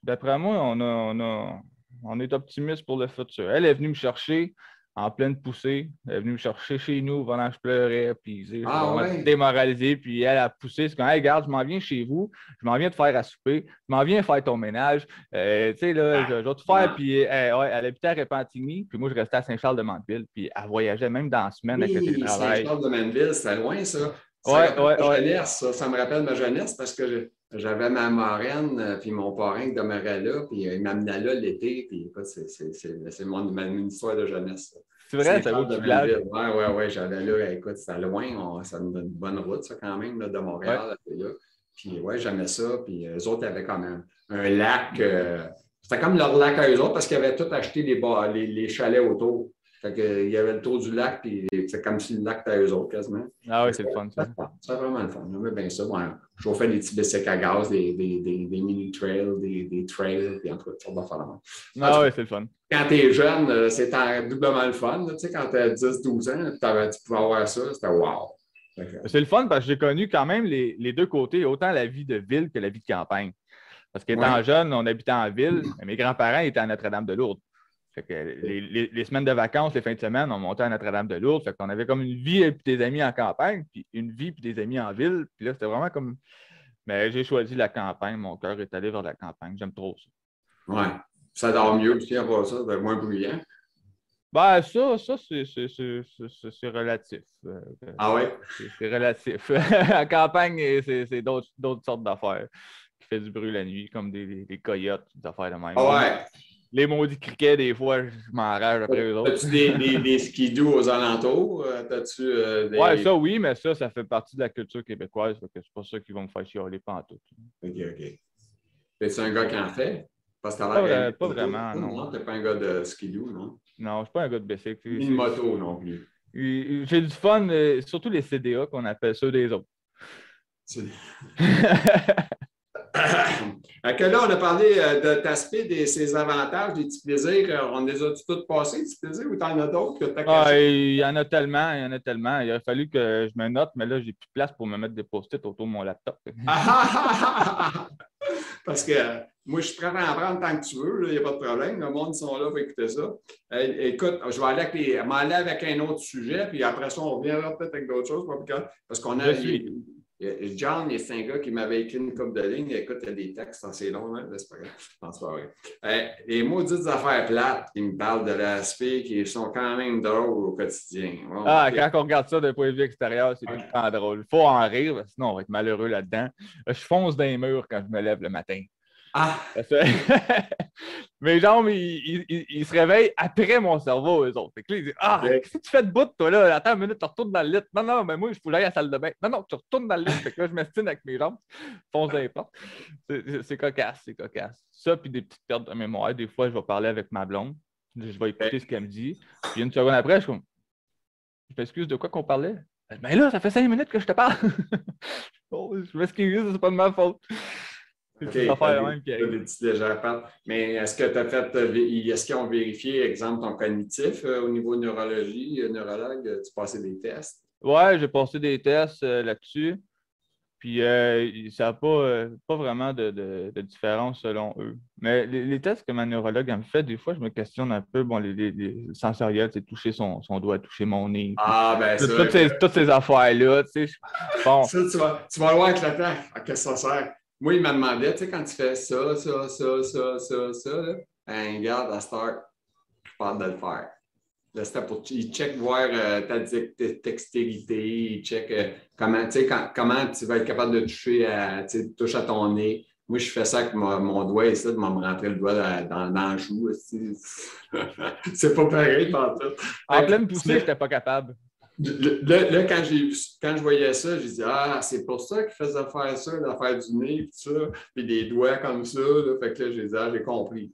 d'après moi, on, on, on est optimiste pour le futur. Elle est venue me chercher en pleine poussée. Elle est venue me chercher chez nous pendant que je pleurais, puis je ah, ouais. démoralisé, puis elle a poussé. C'est comme, hey, regarde, je m'en viens chez vous, je m'en viens te faire à souper, je m'en viens faire ton ménage. Euh, tu sais, là, je, vais te faire, ah. puis ouais, elle habitait à Repentigny, puis moi, je restais à Saint-Charles-de-Mandeville, puis elle voyageait même dans la semaine avec le télétravail. Saint-Charles-de-Mandeville, c'était loin, ça. Ça, ouais. Jeunesse, ça. ça me rappelle ma jeunesse parce que j'avais ma marraine, euh, puis mon parrain qui demeurait là, puis il m'amenait là l'été, puis c'est mon, mon histoire de jeunesse. C'est vrai, c'est beau du village. Oui, oui, oui. J'avais là, écoute, c'était loin. ça nous donne une bonne route, ça, quand même, là, de Montréal. Là. Puis, ouais, j'aimais ça. Puis, eux autres avaient quand même un lac. Euh, c'était comme leur lac à eux autres parce qu'ils avaient tout acheté les, les, les chalets autour. Fait que, il y avait le tour du lac, puis c'est comme si le lac était à eux autres quasiment. Ah oui, c'est le fun, ça. C'est vraiment le fun. J'aimais bien ça. Bon, je chauffais des petits bicycles à gaz, des, des, des, des mini-trails, des, des trails, puis en tout cas, ça va faire Ah oui, c'est le fun. Quand tu es jeune, euh, c'est doublement le fun. Tu sais, quand tu as 10-12 ans, tu pouvais avoir ça, c'était wow. C'est le fun parce que j'ai connu quand même les, les, deux côtés, autant la vie de ville que la vie de campagne. Parce qu'étant jeune, on habitait en ville, mais mes grands-parents étaient à Notre-Dame-de-Lourdes les, semaines de vacances, les fins de semaine, on montait à Notre-Dame-de-Lourdes. Fait qu'on avait comme une vie et des amis en campagne, puis une vie et des amis en ville. Puis là, c'était vraiment comme. Mais j'ai choisi la campagne. Mon cœur est allé vers la campagne. J'aime trop ça. Oui. Ça dort mieux aussi avoir ça, c'est moins bruyant. Ben, ça, ça c'est relatif. Euh, ah oui? C'est relatif. <laughs> la campagne, c'est d'autres sortes d'affaires qui fait du bruit la nuit, comme des, des coyotes, des affaires de même. Ah ouais les maudits criquets, des fois, je m'enrage après eux autres. As-tu des, des, des skidoo aux alentours? Euh, as-tu euh, des... Ouais, ça, oui, mais ça, ça fait partie de la culture québécoise. C'est pas ça qui va me faire chialer tout. OK, OK. Es-tu un gars qui en fait? Parce que pas, pas vraiment, non. Non, t'es pas un gars de skidoo, non? Non, je suis pas un gars de bicycle. Ni une moto non plus. J'ai du fun, euh, surtout les CDA qu'on appelle ceux des autres. <laughs> <coughs> que là, on a parlé euh, de t'aspect de ses avantages, des petits plaisirs. Euh, on les a tous passés, des petits plaisirs, ou t'en as d'autres que ah, Il y en a tellement, il y en a tellement. Il a fallu que je me note, mais là, j'ai plus de place pour me mettre des post-it autour de mon laptop. <laughs> <laughs> Parce que moi, je suis prêt à en prendre tant que tu veux, il n'y a pas de problème. Le monde sont là pour écouter ça. écoute, je vais aller avec, avec un autre sujet, puis après ça, on reviendra peut-être avec d'autres choses. Parce qu'on a. John, c'est un gars qui m'avait écrit une coupe de lignes. Écoute, il y a des textes assez longs, hein? c'est pas grave. <laughs> pense pas vrai. Euh, les maudites affaires plates qui me parlent de l'aspect qui sont quand même drôles au quotidien. ah, quand on regarde ça d'un point de vue extérieur, c'est tout le temps drôle. Il faut en rire, sinon on va être malheureux là-dedans. Je fonce dans les murs quand je me lève le matin. Ah! <laughs> Mes jambes, ils, se réveillent après mon cerveau, eux autres. Fait que là, ils disent Ah, qu'est-ce que tu fais de bout, toi, là? Attends une minute, tu retournes dans le lit. Non, non, mais moi, que j'aille à la salle de bain. Non, non, tu retournes dans le lit. Fait que là, je m'estime avec mes jambes, fonce portes. C'est cocasse, c'est cocasse. Ça, puis des petites pertes de mémoire. Des fois, je vais parler avec ma blonde. Je vais écouter ce qu'elle me dit. Puis une seconde après, je suis comme Je m'excuse de quoi qu'on parlait? Ben là, ça fait cinq minutes que je te parle. oh, <laughs> je m'excuse, c'est pas de ma faute. OK. Mais est-ce que tu as fait, est-ce qu'ils ont vérifié, exemple, ton cognitif euh, au niveau neurologie, euh, neurologue, tu passais des tests? Ouais, j'ai passé des tests là-dessus. Puis euh, ça n'a pas, euh, pas vraiment de, différence selon eux. Mais les, tests que ma neurologue me fait, des fois, je me questionne un peu. Bon, les, les, sensoriels, c'est toucher son, doigt, toucher mon nez. Ah, ben ça. Toutes, ces, toutes ces affaires-là, tu sais. Bon. Ça, tu vas, tu vas loin avec la tête. À qu'est-ce que ça sert? Moi, il m'a demandé, tu sais, quand tu fais ça, ça, ça, ça, ça, ça, là, ben, regarde, à start, je parle de le faire. Là, c'était pour, il check voir euh, ta dextérité, il check euh, comment, comment tu vas être capable de toucher à, touche à ton nez. Moi, je fais ça avec mon, doigt et ça, de me rentrer le doigt dans, dans, le chou. <laughs> c'est pas pareil, par tout. En pleine poussée, je n'étais pas capable. Là, quand, quand je voyais ça, j'ai dit Ah, c'est pour ça qu'il faisait faire ça, l'affaire du nez, puis ça, puis des doigts comme ça. Là. Fait que là, j'ai dit Ah, j'ai compris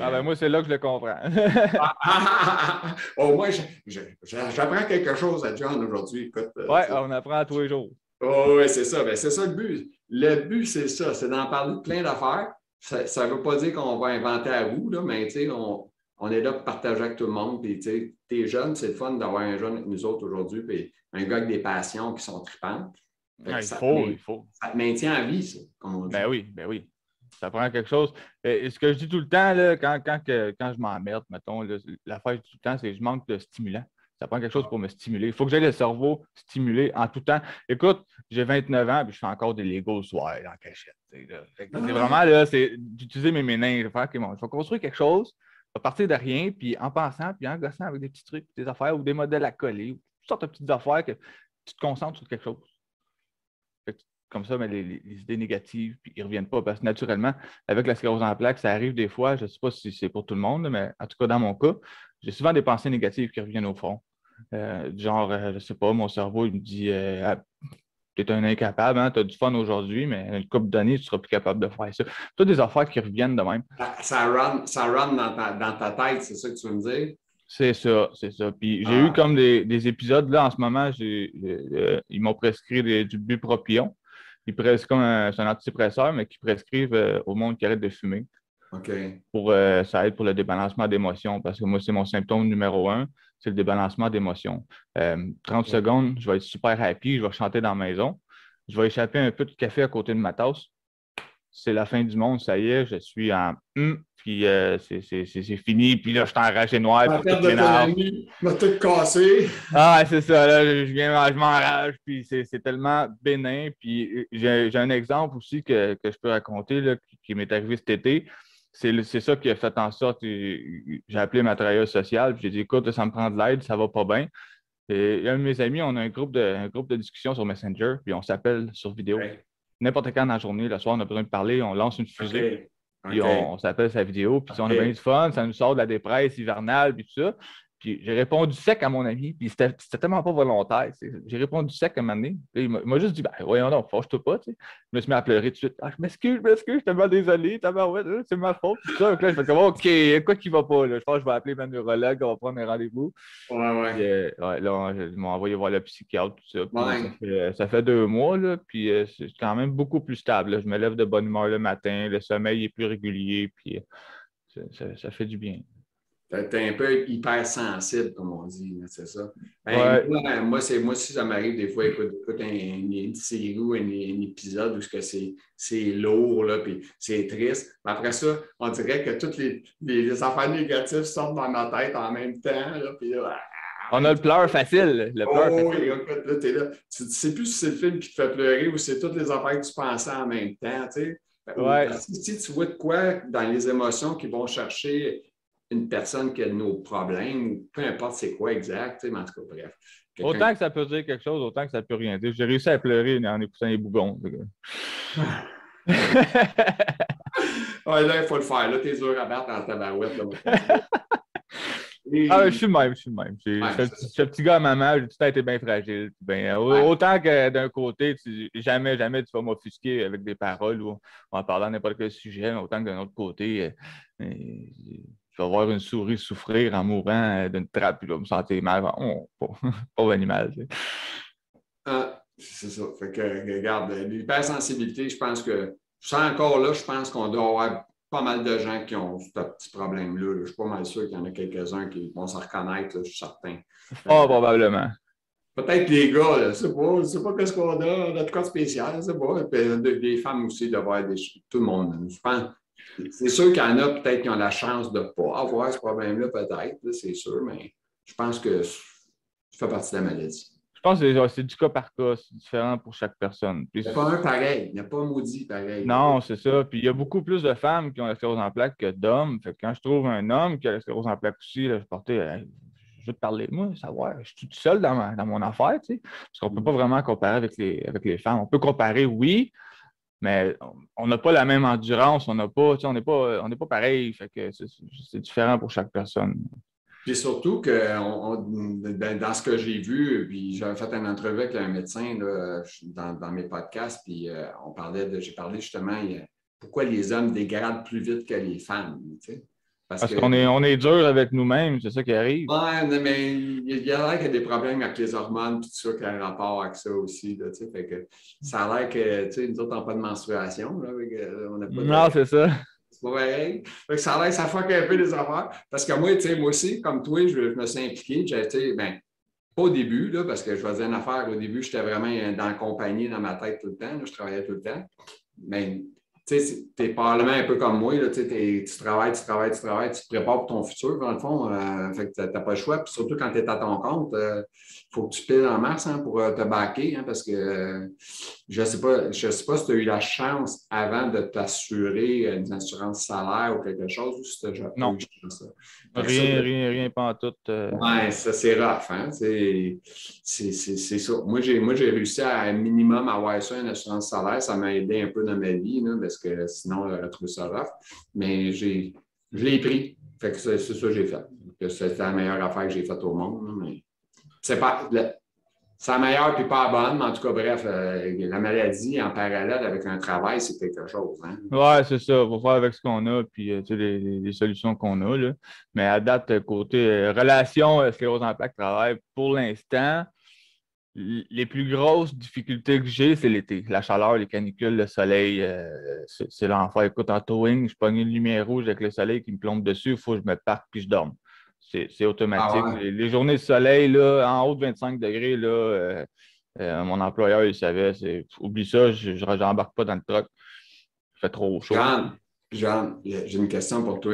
ah ben moi, c'est là que je le comprends. <laughs> Au moins, j'apprends quelque chose à John aujourd'hui. Euh, oui, on apprend tous les jours. Oh, oui, c'est ça. Ben, c'est ça le but. Le but, c'est ça, c'est d'en parler de plein d'affaires. Ça ne veut pas dire qu'on va inventer à vous, là, mais on, on est là pour partager avec tout le monde. Puis, tu es jeune, c'est le fun d'avoir un jeune avec nous autres aujourd'hui, puis un gars avec des passions qui sont tripantes. il faut, il faut. Ça te maintient en vie, ça, comme on dit. Ben oui, ben oui ça prend quelque chose. Et, ce que je dis tout le temps, là, quand, quand, quand je m'emmerde, mettons, l'affaire tout le temps, c'est que je manque de stimulant. Ça prend quelque chose pour me stimuler. Il faut que j'aie le cerveau stimulé en tout temps. Écoute, j'ai 29 ans et je fais encore des Lego le soir en cachette. C'est vraiment là, c'est d'utiliser mes méninges. Faire, je vais construire quelque chose à partir de rien, puis en pensant, puis en gossant avec des petits trucs, des affaires ou des modèles à coller, ou toutes sortes de petites affaires que tu te concentres sur quelque chose comme ça, mais les, idées négatives, puis ils ne reviennent pas. Parce que naturellement, avec la sclérose en plaques, ça arrive des fois, je ne sais pas si c'est pour tout le monde, mais en tout cas, dans mon cas, j'ai souvent des pensées négatives qui reviennent au fond. Euh, genre, euh, je ne sais pas, mon cerveau, il me dit euh, Tu es un incapable, hein, tu as du fun aujourd'hui, mais une couple d'années, tu ne seras plus capable de faire ça. Toutes des affaires qui reviennent de même. Ça, run, ça run dans, ta, tête, c'est ça que tu veux me dire? C'est ça, c'est ça. Puis j'ai ah. eu comme des, épisodes, là, en ce moment, ils m'ont prescrit du bupropion c'est comme un, un, antidépresseur, mais qui prescrivent euh, au monde qui arrête de fumer. OK. Pour, euh, ça aide pour le débalancement d'émotions, parce que moi, c'est mon symptôme numéro un, c'est le débalancement d'émotions. 30 euh, secondes, je vais être super happy, je vais chanter dans la maison. Je vais échapper un peu de café à côté de ma tasse c'est la fin du monde, ça y est, je suis en hum, puis euh, c'est fini, puis là, je suis enragé noir. Ma perte de m'a tout cassé. Ah, c'est ça, là, je viens, je m'enrage, puis c'est tellement bénin. Puis euh, j'ai un exemple aussi que, je peux raconter, là, qui, m'est arrivé cet été. C'est ça qui a fait en sorte, j'ai appelé ma travailleuse sociale, puis j'ai dit, écoute, ça me prend de l'aide, ça va pas bien. Et un de mes amis, on a un groupe de, groupe de discussion sur Messenger, puis on s'appelle sur vidéo n'importe quand dans la journée, le soir, on a besoin de parler, on lance une fusée. Puis on, s'appelle sa vidéo, puis on a bien du fun, ça nous sort de la dépresse hivernale, puis tout ça. Puis j'ai répondu sec à mon ami, puis c'était tellement pas volontaire. J'ai répondu sec à un moment donné. Il m'a juste dit, ben voyons donc, fâche-toi pas. Je me suis mis à pleurer tout de suite. Ah, je m'excuse, je m'excuse, je suis tellement désolé, ouais, c'est ma faute. Tout ça. Donc là, je fais comme, OK, quoi qui va pas? Là? Je pense que je vais appeler ma neurologue, on va prendre un rendez-vous. Ouais, ouais. Euh, ouais là, ils m'ont envoyé voir le psychiatre, tout ça. Ouais. Ça, fait, deux mois, là, puis euh, c'est quand même beaucoup plus stable. Je me lève de bonne humeur le matin, le sommeil est plus régulier, puis euh, ça, ça fait du bien. Tu es un peu hypersensible, comme on dit, c'est ça. Ben, moi, moi, moi, si ça m'arrive des fois, écoute, écoute un, une série ou un, épisode où c'est lourd, là, puis c'est triste. Après ça, on dirait que toutes les, les, affaires négatives sortent dans ma tête en même temps. Là, puis ah, on a le pleur facile. Le pleur oh, facile. écoute, là, es là. Tu ne sais plus si c'est le film qui te fait pleurer ou c'est toutes les affaires que tu pensais en même temps. Tu sais. Ouais. Si tu vois de quoi dans les émotions qui vont chercher une personne qui a nos problèmes, peu importe c'est quoi exact, mais en tout cas, bref. Autant que ça peut dire quelque chose, autant que ça peut rien dire. J'ai réussi à pleurer en écoutant les bougons. <laughs> ouais, là, il faut le faire. Là, t'es dur à battre en tabarouette. <laughs> Ah, je suis le même, je suis le même. Je suis un petit gars à maman, j'ai tout le été bien fragile. Ben, Autant que d'un côté, jamais, jamais tu vas m'offusquer avec des paroles ou en parlant n'importe quel sujet, autant que d'un autre côté, euh, je vais voir une souris souffrir en mourant euh, d'une trappe, puis je vais me sentir mal. Oh, <laughs> pauvre, animal. Ah, c'est ça. Fait que, regarde, l'hypersensibilité, je pense que, ça encore là, je pense qu'on doit avoir pas mal de gens qui ont ce petit problème-là. Je suis pas mal sûr qu'il y en a quelques-uns qui vont se reconnaître, je suis certain. Oh, probablement. peut-être les gars, c'est pas, c'est pas qu'est-ce qu'on a, quoi de spécial, c'est pas. Puis, les femmes aussi, d'avoir des. Tout le monde. Je pense. C'est sûr qu'il y en a peut-être qui ont la chance de ne pas avoir ce problème-là, peut-être, c'est sûr, mais je pense que ça fait partie de la maladie. Je pense que c'est du cas par cas, c'est différent pour chaque personne. il n'y a pas un pareil, il n'y a pas un maudit pareil. Non, c'est ça. Puis il y a beaucoup plus de femmes qui ont la sclérose en plaques que d'hommes. Fait que quand je trouve un homme qui a la sclérose en plaques aussi, je portais je veux te parler de moi, savoir, je suis tout seul dans, dans mon affaire, tu sais, parce qu'on ne peut pas vraiment comparer avec les, avec les femmes. On peut comparer, oui, mais on n'a pas la même endurance, on n'a pas, n'est pas, on n'est pas pareil, fait que c'est différent pour chaque personne. Puis surtout que dans ce que j'ai vu, puis j'avais fait une entrevue avec un médecin dans, mes podcasts, puis euh, on parlait de, j'ai parlé justement pourquoi les hommes dégradent plus vite que les femmes. Parce, qu'on est, on est dur avec nous-mêmes, c'est ça qui arrive. Oui, mais il y a l'air qu'il y a des problèmes avec les hormones, tout ça, qui a un rapport avec ça aussi. Là, fait que ça a l'air que, nous autres, on n'a pas de menstruation. Là, euh, on pas non, c'est ça. C'est pas pareil. Fait que ça a l'air que ça fuck un peu les affaires. Parce que moi, moi aussi, comme toi, je, me suis impliqué. J'ai ben, pas au début, là, parce que je faisais une affaire. Au début, j'étais vraiment dans la compagnie, dans ma tête tout le temps. je travaillais tout le temps. Mais tu es probablement un peu comme moi, là, tu travailles, tu travailles, tu travailles, tu te prépares pour ton futur, dans le fond. Euh, fait que tu n'as pas le choix. Puis surtout quand tu es à ton compte, il euh, faut que tu piles en masse hein, pour euh, te baquer, hein, parce que je ne sais, pas, je sais pas si tu as eu la chance avant de t'assurer une assurance salaire ou quelque chose, ou si tu as déjà non. eu ça. Rien, rien, rien, pas en tout. Oui, ça, c'est rough. Hein? C'est ça. Moi, j'ai réussi à un minimum avoir ça, une assurance salaire. Ça m'a aidé un peu dans ma vie, là, parce que sinon, j'aurais trouvé ça rough. Mais je l'ai pris. Fait que c'est ça que j'ai fait. C'est la meilleure affaire que j'ai faite au monde. mais c'est pas. La meilleure puis pas bonne, mais en tout cas, bref, euh, la maladie en parallèle avec un travail, c'est quelque chose. Hein? Oui, c'est ça. Il faut faire avec ce qu'on a, puis euh, les, solutions qu'on a. Là. Mais à date, côté euh, relation sclérose en plaques, travail, pour l'instant, les plus grosses difficultés que j'ai, c'est l'été. La chaleur, les canicules, le soleil, c'est l'enfer. Écoute, en towing, je pogne une lumière rouge avec le soleil qui me plombe dessus, il faut que je me parque puis je dorme. C'est automatique. Ah les, journées de soleil, là, en haut de 25 degrés, là, euh, euh, mon employeur, il savait, oublie ça, je n'embarque pas dans le truck. Il fait trop chaud. Jean, j'ai une question pour toi.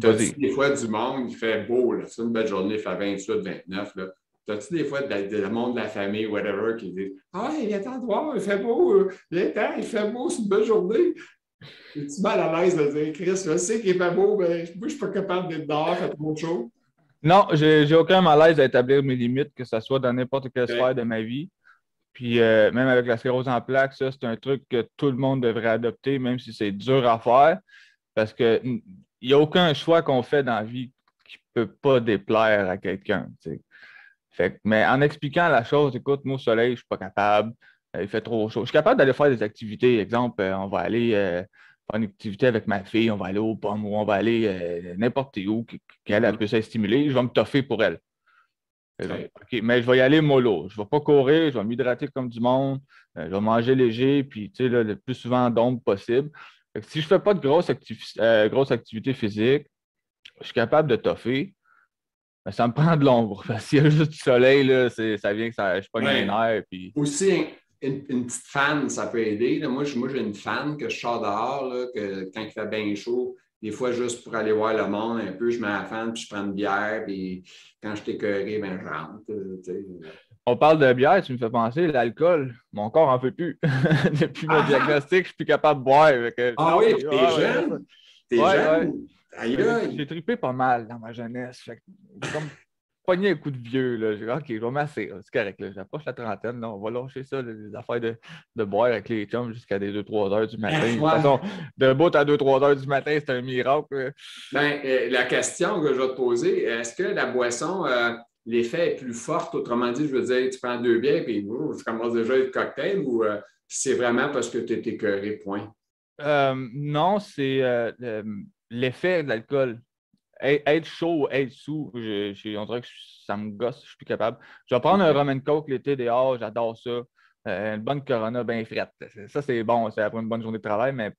Tu as des fois du monde, il fait beau, c'est une belle journée, il fait 28, 29. T'as-tu des fois le monde de la famille, whatever, qui dit Ah, il est temps de voir, il fait beau, il est temps, il fait beau, c'est une belle journée. Es-tu mal à l'aise de dire Chris, je sais qu'il fait beau, mais moi, je ne suis pas capable d'être dehors, il fait trop chaud. Non, j'ai aucun malaise à établir mes limites, que ce soit dans n'importe quelle sphère de ma vie. Puis euh, même avec la sclérose en plaques, ça, c'est un truc que tout le monde devrait adopter, même si c'est dur à faire, parce qu'il n'y a aucun choix qu'on fait dans la vie qui ne peut pas déplaire à quelqu'un. mais en expliquant la chose, écoute, moi, au soleil, je ne suis pas capable, euh, il fait trop chaud. Je suis capable d'aller faire des activités. Exemple, euh, on va aller faire une activité avec ma fille, on va aller au pommes ou on va aller euh, n'importe où qu'elle a pu s'être stimulée, je vais me toffer pour elle. mais je vais y aller mollo. Je ne vais pas courir, je vais m'hydrater comme du monde, euh, je vais manger léger, puis le plus souvent d'ombre possible. si je ne fais pas de grosse, euh, grosse, activité physique, je suis capable de toffer. Mais ça me <laughs> prend de l'ombre. S'il y a juste du soleil, là, ça vient que ça, je pas ouais. les nerfs. Puis... Aussi, une, petite fan, ça peut aider. Moi, j'ai une fan que je sors dehors, que quand il fait bien chaud, des fois, juste pour aller voir le monde un peu, je mets la fan, puis je prends une bière, puis quand je t'écœuré, ben, je rentre. On parle de bière, tu me fais penser, l'alcool, mon corps en fait plus. <laughs> Depuis mon ah! diagnostic, je suis plus capable de boire. ah oui, t'es jeune. T'es jeune. J'ai trippé pas mal dans ma jeunesse. comme pogné un coup de vieux. Là. J'ai OK, je vais m'asseoir. C'est correct. J'approche la trentaine. on va lâcher ça, les affaires de, de boire avec les chums jusqu'à des 2-3 heures du matin. De toute façon, de bout à 2-3 heures du matin, c'est un miracle. Ben, euh, la question que je vais te poser, est-ce que la boisson, euh, l'effet est plus fort? Autrement dit, je veux dire, tu prends deux bières et tu commences déjà le cocktail ou euh, c'est vraiment parce que tu es écœuré, point? non, c'est l'effet de l'alcool être chaud être sous, on dirait que ça me gosse, je suis plus capable. Je vais prendre un rum coke l'été dehors, j'adore ça. Euh, une bonne Corona bien frette. Ça, c'est bon, c'est après une bonne journée de travail, mais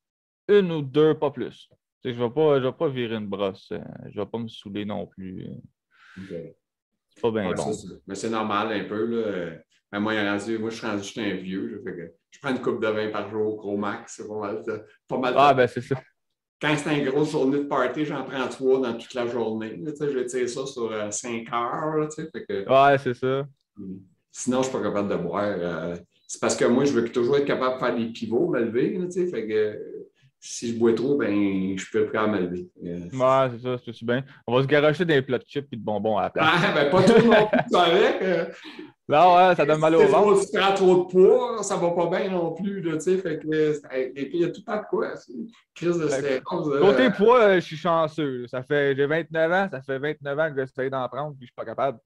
une ou deux, pas plus. Je ne vais, pas, vais pas virer une brosse. Euh, je ne vais pas me saouler non plus. pas bien bon. Mais c'est normal un peu. Là. Ben, moi, moi, je suis rendu, je un vieux. je prends une coupe de vin par jour, gros max. C'est pas mal. Pas mal ah, ben c'est ça. Quand c'est une grosse journée de party, j'en prends trois dans toute la journée. je vais tirer ça sur euh, cinq heures. fait que, ouais, c'est ça. Hmm. Sinon, je ne suis pas capable de boire. Euh, c'est parce que moi, je veux toujours être capable de faire des pivots, me lever. fait que, si je bois trop, ben, je peux plus à me lever. Ouais, c'est ça, c'est bien. On va se garocher des plats de chips et de bonbons à la place. Ah, ben, pas trop non plus, avec. Euh, non, ouais, ça donne mal au ventre. Si tu prends trop de poids, ça va pas bien non plus, tu sais. Fait que, il y a tout le temps de quoi. Crise de stérose. Côté poids, je suis chanceux. Ça fait, j'ai 29 ans, ça fait 29 ans que j'essaie d'en prendre, puis je suis pas capable.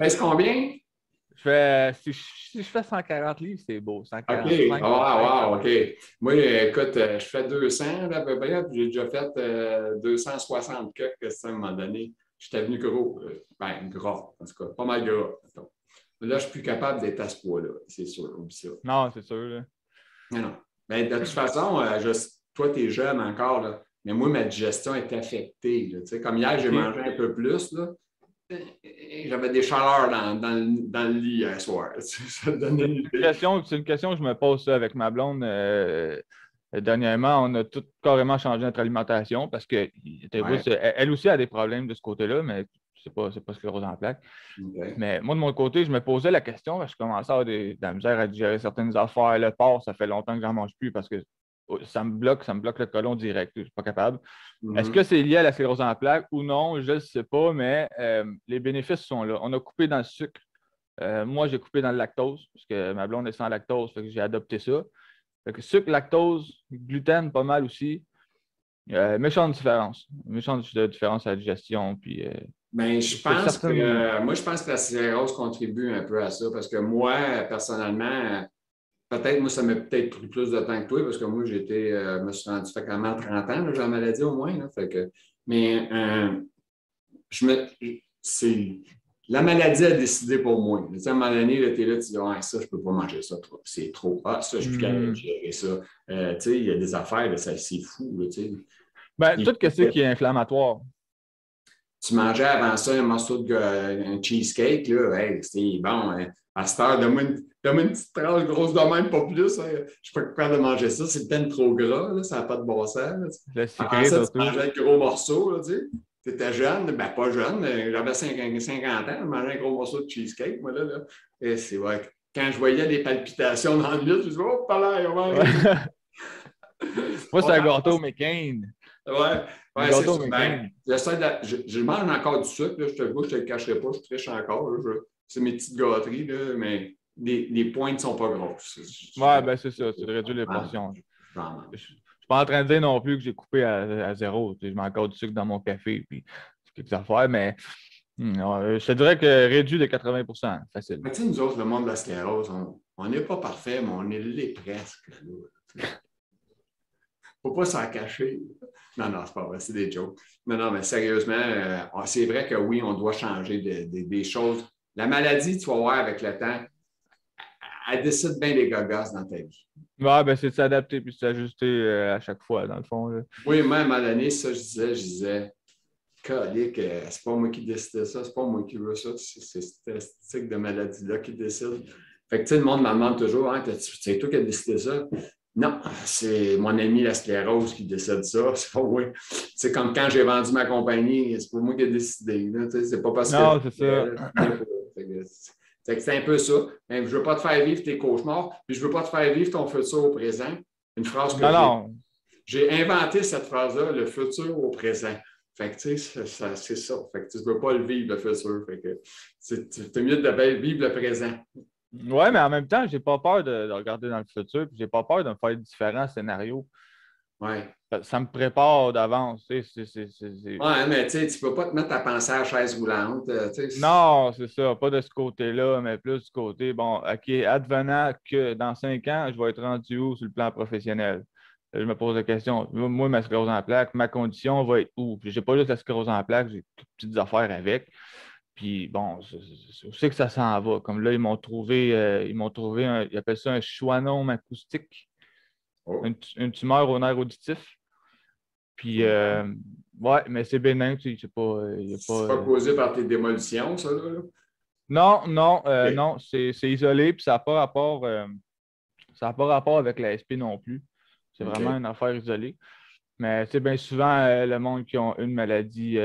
Est-ce combien? Si, je, fais 140 livres, c'est beau. 140, OK. Ah, wow, OK. Moi, écoute, euh, je fais 200 à peu près, puis j'ai déjà fait 260 euh, que à un moment donné. J'étais venu gros. Euh, ben, gras, en tout cas, pas mal gras. Là, je suis plus capable d'être à ce poids-là, c'est sûr. Non, c'est sûr. Non, non. Ben, de toute façon, toi, tu es jeune encore, là, mais moi, ma digestion est affectée. Là, comme hier, j'ai mangé un peu plus. Là, j'avais des chaleurs dans, dans, le lit hier soir. <laughs> c'est une, question, une question que je me pose avec ma blonde. Euh, dernièrement, on a tout carrément changé notre alimentation parce que elle aussi a des problèmes de ce côté-là, mais c'est pas, pas sclérose en plaques. Mais moi, de mon côté, je me posais la question, je commençais à avoir de la misère à digérer certaines affaires. Le porc, ça fait longtemps que j'en mange plus parce que ça me bloque, ça me bloque le colon direct. Je ne suis pas capable. Est-ce mhm. que c'est lié à la sclérose en plaques ou non? Je ne sais pas, mais euh, les bénéfices sont là. On a coupé dans le sucre. Euh, moi, j'ai coupé dans le lactose, parce que ma blonde est sans lactose, fait que j'ai adopté ça. Fait sucre, lactose, gluten, pas mal aussi. Euh, méchante différence. Méchante différence à la digestion. Puis, ben, je pense que, moi, je pense que la sclérose contribue un peu à ça, parce que moi, personnellement, Peut-être, moi, ça m'a peut-être pris plus de temps que toi, parce que moi, j'étais, euh, me suis rendu fait quand même 30 ans, j'ai la maladie au moins. fait que, mais euh, je me, c'est, la maladie a décidé pour moi. à un moment donné, tu es là, tu dis ah, ça, je ne peux pas manger ça, c'est trop. Ah, ça, je suis plus capable de hmm. gérer ça. Euh, il y a des affaires, ça, c'est fou. Là, ben, tout ce qui est inflammatoire. Tu mangeais avant ça un morceau de un cheesecake, là, hey, c'était bon. Hein. À cette heure, donne-moi une, une, petite tranche grosse de même, pas plus. Hein. Je ne suis pas capable de manger ça. C'est peut-être trop gras, là, ça n'a pas de bon sens. Le sucré, ça, tu mangeais un gros morceau. Tu étais jeune, ben pas jeune, j'avais 50, 50 ans, je mangeais un gros morceau de cheesecake, moi, là. là. Et c'est vrai. Quand je voyais les palpitations dans le lit, je me disais, oh, pas là, <laughs> Moi, c'est un gâteau McCain. Ouais, ouais c'est ça. Ben, je, je, mange encore du sucre, là, je te le je te le cacherai pas, je triche encore. Là, c'est mes petites gâteries, là, mais les, les pointes ne sont pas grosses. Oui, ben c'est ça, c'est de réduire les portions. Je ne suis pas en train de dire non plus que j'ai coupé à, zéro. Je mets encore du sucre dans mon café, puis quelques affaires, mais hmm, je te dirais que réduit de 80% facile. Mais tu sais, nous autres, le monde de la sclérose, on n'est pas parfait, mais on est les presque. Il ne faut pas s'en cacher. Non, non, c'est pas vrai, c'est des jokes. Mais non, mais sérieusement, euh, c'est vrai que oui, on doit changer des choses la maladie, tu vas voir avec le temps, elle décide bien des gogos dans ta vie. Oui, ben c'est de s'adapter puis de s'ajuster euh, à chaque fois, dans le fond. Oui, moi, à donné, ça, je disais, je disais, calique, c'est pas moi qui décide ça, c'est pas moi qui veux ça, c'est cette type de maladie-là qui décide. Fait que, tu sais, le monde me demande toujours, hein, c'est toi qui as décidé ça? Non, c'est mon ami la sclérose qui décide ça. C'est pas moi. C'est comme quand j'ai vendu ma compagnie, c'est pas moi qui ai décidé. C'est pas parce que. Non, c'est ça. <laughs> C'est un peu ça. je ne veux pas te faire vivre tes cauchemars, puis je ne veux pas te faire vivre ton futur au présent. Une phrase que j'ai inventé cette phrase-là, le futur au présent. Fait que, tu sais, c'est ça. Fait que tu ne veux pas le vivre, le futur. Fait que c'est mieux de vivre le présent. Oui, mais en même temps, je n'ai pas peur de, regarder dans le futur, puis je n'ai pas peur de me faire différents scénarios. Ouais. Ça, me prépare d'avance. Oui, mais tu ne peux pas te mettre à penser à la chaise roulante. Euh, non, c'est ça. Pas de ce côté-là, mais plus du côté, bon, OK, advenant que dans cinq ans, je vais être rendu où sur le plan professionnel? Je me pose la question. Moi, ma sclérose en plaques, ma condition va être où? Je n'ai pas juste la sclérose en plaques, j'ai toutes petites affaires avec. Puis bon, je, sais que ça s'en va. Comme là, ils m'ont trouvé, euh, ils m'ont trouvé, un, ils appellent ça un schwannome acoustique. Oh. Une, tumeur au nerf auditif. Puis, euh, ouais, mais c'est bénin, tu sais, c'est pas. c'est pas causé par tes démolitions, ça, là? Non, non, non, c'est isolé, puis ça n'a pas rapport. ça n'a pas rapport avec la SP non plus. C'est vraiment une affaire isolée. Mais c'est bien souvent le monde qui ont une maladie,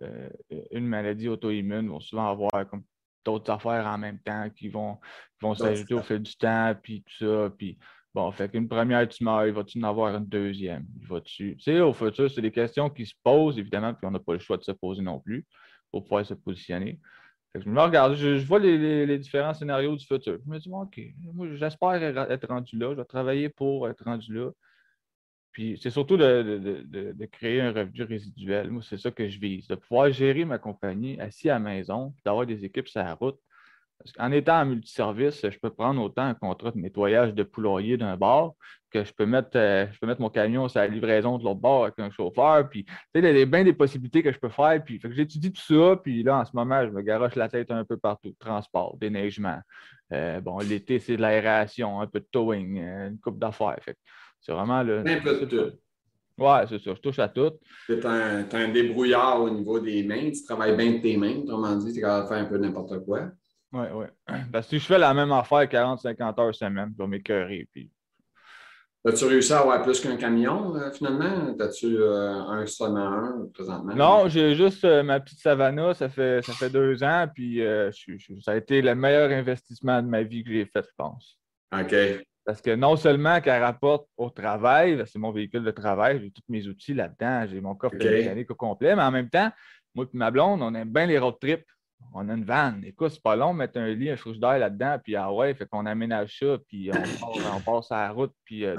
une maladie auto-immune vont souvent avoir comme d'autres affaires en même temps qui vont, vont s'ajouter au fil du temps, puis tout ça. Puis bon, fait qu'une première tumeur, il va-tu en avoir une deuxième? Tu sais, au futur, c'est des questions qui se posent, évidemment, puis on n'a pas le choix de se poser non plus pour pouvoir se positionner. Fait que je me regarde, je, vois les, différents scénarios du futur. Je me dis, OK, moi, j'espère être rendu là, je vais travailler pour être rendu là. Puis c'est surtout de, créer un revenu résiduel. Moi, c'est ça que je vise, de pouvoir gérer ma compagnie assis à la maison, d'avoir des équipes sur la route. En étant en multiservice, je peux prendre autant un contrat de nettoyage de poulailler d'un bar que je peux mettre, euh, je peux mettre mon camion sur la livraison de l'autre bar avec un chauffeur. Puis, il y a bien des possibilités que je peux faire. Puis, j'étudie tout ça. Puis là, en ce moment, je me garoche la tête un peu partout. Transport, déneigement. Euh, bon, l'été, c'est de l'aération, un peu de towing, euh, une coupe d'affaires. C'est vraiment le. Un peu de tout. Ouais, c'est ça. Je touche à tout. Tu un, un, débrouillard au niveau des mains. Tu travailles bien de tes mains. Autrement dit, tu es capable de faire un peu n'importe quoi. Oui, oui. <clears throat> Parce que si je fais la même affaire 40-50 heures semaine, je vais m'écœurer. Puis... As-tu réussi à avoir plus qu'un camion, euh, finalement? As-tu euh, un seulement un présentement? Non, j'ai juste euh, ma petite Savannah, ça fait, ça fait deux ans, puis ça a été le meilleur investissement de ma vie que j'ai fait, je pense. OK. Parce que non seulement qu'elle rapporte au travail, c'est mon véhicule de travail, j'ai tous mes outils là-dedans, j'ai mon coffre de mécanique au complet, mais en même temps, moi et ma blonde, on aime bien les road trips. On a une vanne. Écoute, c'est pas long mettre un lit, un d'air là-dedans, puis ah ouais, fait qu'on aménage ça, puis on, <laughs> passe à la route, puis euh,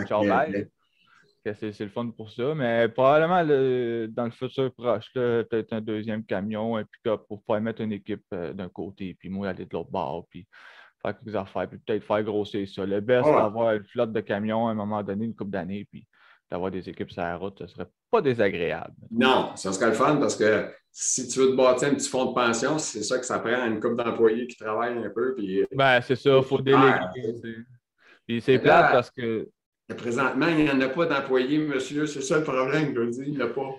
C'est le fun pour ça. Mais probablement dans le futur proche, peut-être un deuxième camion, un pick-up pour pouvoir mettre une équipe euh, d'un côté, puis moi aller de l'autre bord. Puis faire quelques affaires, puis peut-être faire grossir ça. Le best, c'est d'avoir une flotte de camions à un moment donné, une couple d'années, puis d'avoir des équipes sur la route, ce serait pas désagréable. Non, ça serait le fun parce que si tu veux te bâtir un petit fonds de pension, c'est ça que ça prend une couple d'employés qui travaillent un peu. Puis, ben, c'est ça, il faut déléguer. Puis c'est plate parce que. Présentement, il n'y en a pas d'employés, monsieur. C'est ça le problème, je veux dire. Il n'y en a pas.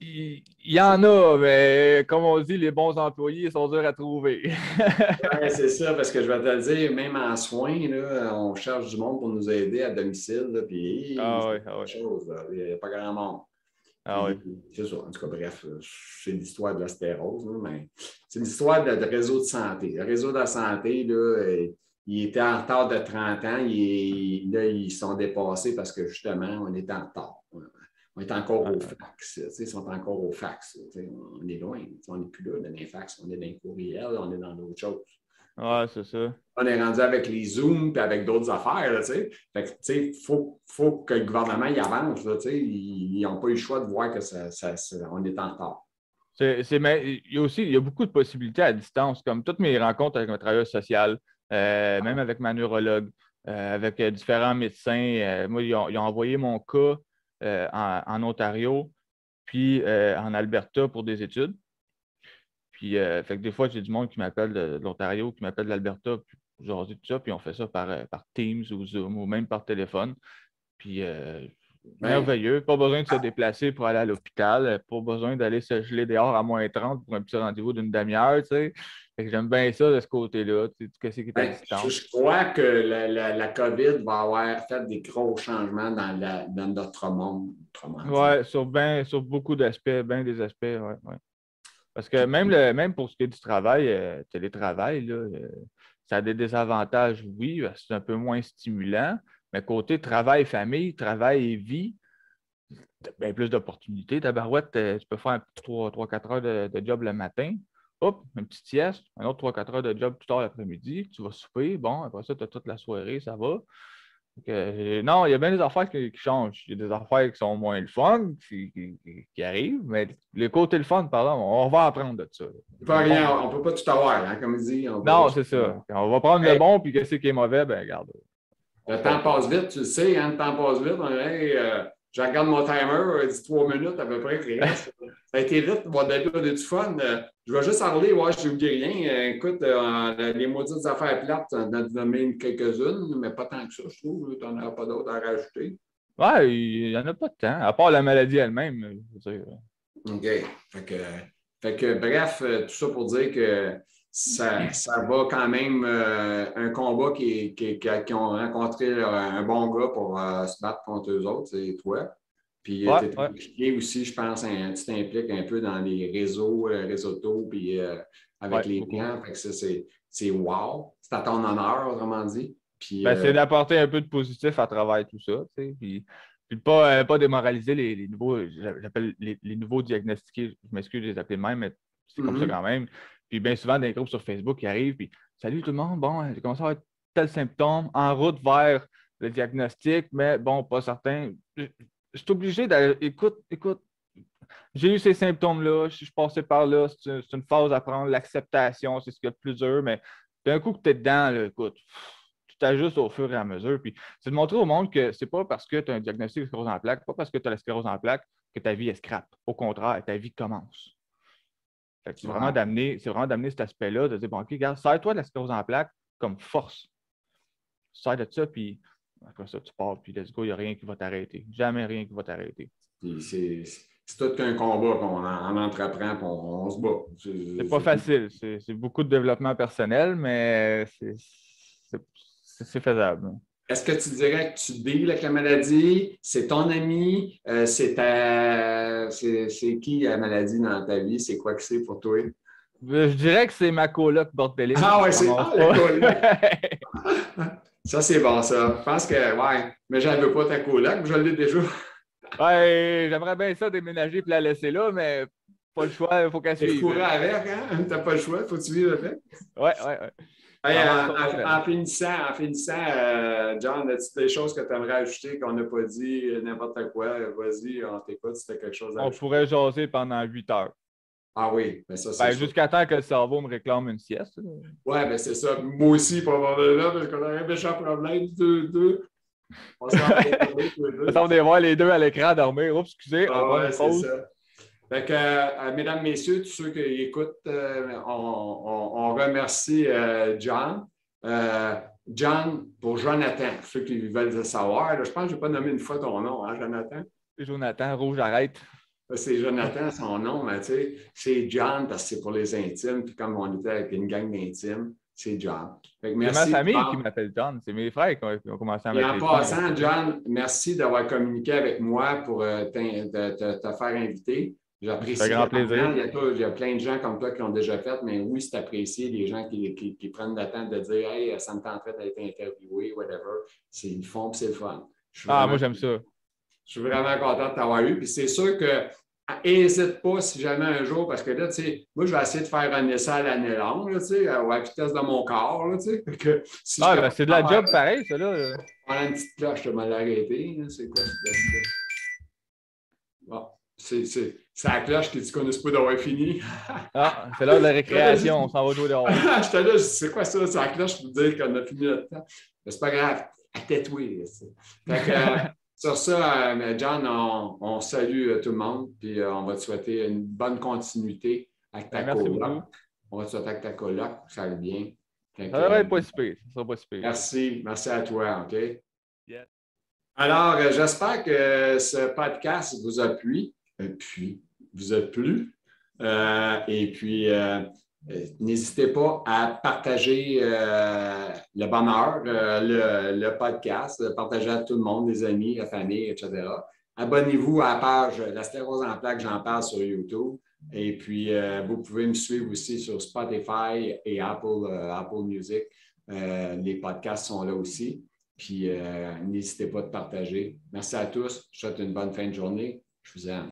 Il, y en a, mais comme on dit, les bons employés sont durs à trouver. <laughs> c'est ça, parce que je vais te le dire, même en soins, là, on cherche du monde pour nous aider à domicile. Là, puis, ah oui, ah oui. il n'y a pas grand monde. Ah oui. C'est ça. En tout cas, bref, c'est l'histoire de la stérose, mais c'est une histoire de, réseau de santé. Le réseau de la santé, là, euh, il était en retard de 30 ans. Il, là, ils sont dépassés parce que justement, on était en retard on est encore au fax. Ils sont encore au fax. On est loin. On n'est plus là dans les fax. On est dans les courriels, on est dans d'autres choses. Ouais, c'est ça. On est rendu avec les Zooms et avec d'autres affaires. il faut, faut, que le gouvernement y avance. Là, ils n'ont pas eu le choix de voir que ça, on est en retard. mais il y a aussi il y a beaucoup de possibilités à distance, comme toutes mes rencontres avec mon travailleur social, euh, même avec ma neurologue, euh, avec euh, différents médecins. moi, ils ont, envoyé mon cas euh, en, Ontario, puis euh, en Alberta pour des études. Puis, euh, fait que des fois, j'ai du monde qui m'appelle de, l'Ontario, qui m'appelle de l'Alberta, puis tout ça, puis on fait ça par, par Teams ou Zoom ou même par téléphone. Puis, merveilleux. Pas besoin de se déplacer pour aller à l'hôpital, pas besoin d'aller se geler dehors à moins 30 pour un petit rendez-vous d'une demi-heure, tu sais. J'aime bien ça de ce côté-là. Qui ben, je, crois que la, la, COVID va avoir fait des gros changements dans, la, dans notre monde. Oui, sur, ben, sur beaucoup d'aspects, bien des aspects, oui. Ouais. Parce que même, le, même pour ce qui est du travail, euh, télétravail, là, euh, ça a des désavantages, oui, c'est un peu moins stimulant, mais côté travail-famille, travail et vie, bien plus d'opportunités. Tabarouette, euh, tu peux faire un petit 3-4 heures de, de, job le matin hop, une petite sieste, un autre 3-4 heures de job plus tard l'après-midi, tu vas souper, bon, après ça, tu as toute la soirée, ça va. Euh, non, il y a bien des affaires qui, changent. Il y a des affaires qui sont moins le fun, qui, arrivent, mais le côté le fun, pardon, on va apprendre de ça. Rien, on ne peut pas tout avoir, hein, comme dit. non, c'est ça. On va prendre le bon, puis qu'est-ce qui est mauvais, ben regarde. Le temps passe vite, tu le sais, hein, le temps passe vite. On euh, je regarde mon timer, il dit trois minutes à peu près. <laughs> ça a été vite, on va du fun. Euh, je vais juste parler, ouais, je n'oublie rien. Euh, écoute, euh, les maudites affaires plates, on en a même quelques-unes, mais pas tant que ça, je trouve. Tu n'en as pas d'autres à rajouter. Ouais, il n'y en a pas de temps, à part la maladie elle-même. OK. Fait que, bref, euh, tout ça pour dire que ça, ça va quand même euh, un combat qui, qui, qui, ont rencontré un bon gars pour euh, se battre contre eux autres, c'est toi. Puis tu es impliqué aussi, je pense, tu t'impliques un peu dans les réseaux, réseaux auto, puis avec les clients. Fait que ça, c'est wow. C'est à ton honneur, autrement dit. Ben, c'est d'apporter un peu de positif à travers tout ça. Puis puis pas, euh, pas démoraliser les, nouveaux, j'appelle les, nouveaux diagnostiqués, je m'excuse de les appeler même, mais c'est comme ça mm-hmm. quand même. Puis bien souvent, des groupes sur Facebook qui arrivent, puis Salut tout le monde, bon, j'ai commencé à avoir tel symptôme en route vers le diagnostic, mais bon, pas certain. Je, suis obligé d'aller. Écoute, écoute, j'ai eu ces symptômes-là, je suis passé par là, c'est une phase à prendre, l'acceptation, c'est ce qu'il y a de plus dur, mais d'un coup que tu es dedans, écoute, juste au fur et à mesure. Puis c'est de montrer au monde que c'est pas parce que tu as un diagnostic de sclérose en plaques, pas parce que tu as la sclérose en plaques que ta vie est scrap. Au contraire, ta vie commence. C'est vraiment d'amener, c'est vraiment d'amener cet aspect-là, de dire bon, OK, regarde, sers-toi de la sclérose en plaques comme force. Sers de ça, puis après ça, tu pars, puis let's go, il n'y a rien qui va t'arrêter. Jamais rien qui va t'arrêter. C'est tout un combat qu'on en, entreprend, on, on se bat. C'est pas facile. C'est beaucoup de développement personnel, mais c'est faisable. Est-ce que tu dirais que tu deals avec la maladie? C'est ton ami? Euh, c'est c'est qui la maladie dans ta vie? C'est quoi que c'est pour toi? Je dirais que c'est ma coloc bordelier. Ah ouais, c'est ah, la coloc. <laughs> ça, c'est bon, ça. Je pense que, ouais, mais je veux pas ta coloc, je l'ai déjà. ouais, j'aimerais bien ça déménager et la laisser là, mais pas le choix, il faut qu'elle suive. Tu courir avec, hein? T'as pas le choix, faut que tu vives avec. Ouais, ouais, ouais. en, finissant, en finissant euh, John, as-tu des choses que tu aimerais ajouter qu'on n'a pas dit, n'importe quoi? Vas-y, on t'écoute si tu as quelque chose à On pourrait jaser pendant huit heures. Ah oui, mais ça, c'est. Ben, Jusqu'à temps que le cerveau me réclame une sieste. Oui, mais c'est ça. Moi aussi, pour avoir là, parce qu'on aurait un méchant problème, deux, deux. On s'en voir les deux à l'écran dormir. Oups, excusez, ah, on ouais, c'est ça. Fait que, euh, mesdames, messieurs, tous ceux qui écoutent, euh, on, remercie euh, John. John, pour Jonathan, pour ceux qui veulent le savoir, je pense que je n'ai pas nommé une fois ton nom, hein, Jonathan? Jonathan, rouge, arrête. C'est Jonathan, son nom, mais tu sais, c'est John parce que c'est pour les intimes. Puis comme on était avec une gang d'intimes, c'est John. C'est ma famille qui m'appelle John. C'est mes frères qui ont, commencé à m'appeler. Et en passant, John, merci d'avoir communiqué avec moi pour te, faire inviter. J'apprécie. grand plaisir. Il y, a, plein de gens comme toi qui l'ont déjà fait, mais oui, c'est apprécié. Les gens qui, qui, prennent le temps de dire Hey, ça me tenterait d'être interviewé, whatever. C'est une fond c'est le fun. Ah, moi, j'aime ça. Je suis vraiment content de t'avoir eu. Puis c'est sûr que n'hésite pas si jamais un jour, parce que là, tu sais, moi, je vais essayer de faire un essai à l'année longue, tu sais, à la vitesse de mon corps, tu sais. Que, ah, ben, c'est de la job pareil, ça, là. Prends une petite cloche, je te mal arrêté. C'est quoi, c'est Bon, c'est la cloche qui dit qu'on n'est pas d'avoir fini. <laughs> ah, c'est l'heure de la récréation, on s'en va jouer dehors. <laughs> J'étais là, c'est quoi ça? C'est la cloche pour dire qu'on a fini notre temps? Mais c'est pas grave, à tatouer. Euh, <laughs> sur ça, euh, John, on, salue euh, tout le monde, puis on va te souhaiter une bonne continuité avec ta ben, coloc. On va te souhaiter avec ta coloc, ça va bien. ça va être pas super. Ça va pas super. Merci, merci à toi, OK? Alors, j'espère que ce podcast vous a plu puis vous êtes plu. Euh, et puis, euh, n'hésitez pas à partager euh, le bonheur, le, le, podcast, partager à tout le monde, les amis, la famille, etc. Abonnez-vous à la page La stérose en plaque, j'en parle sur YouTube. Et puis, vous pouvez me suivre aussi sur Spotify et Apple, Apple Music. les podcasts sont là aussi. Puis, n'hésitez pas à partager. Merci à tous. Je vous souhaite une bonne fin de journée. Je vous aime.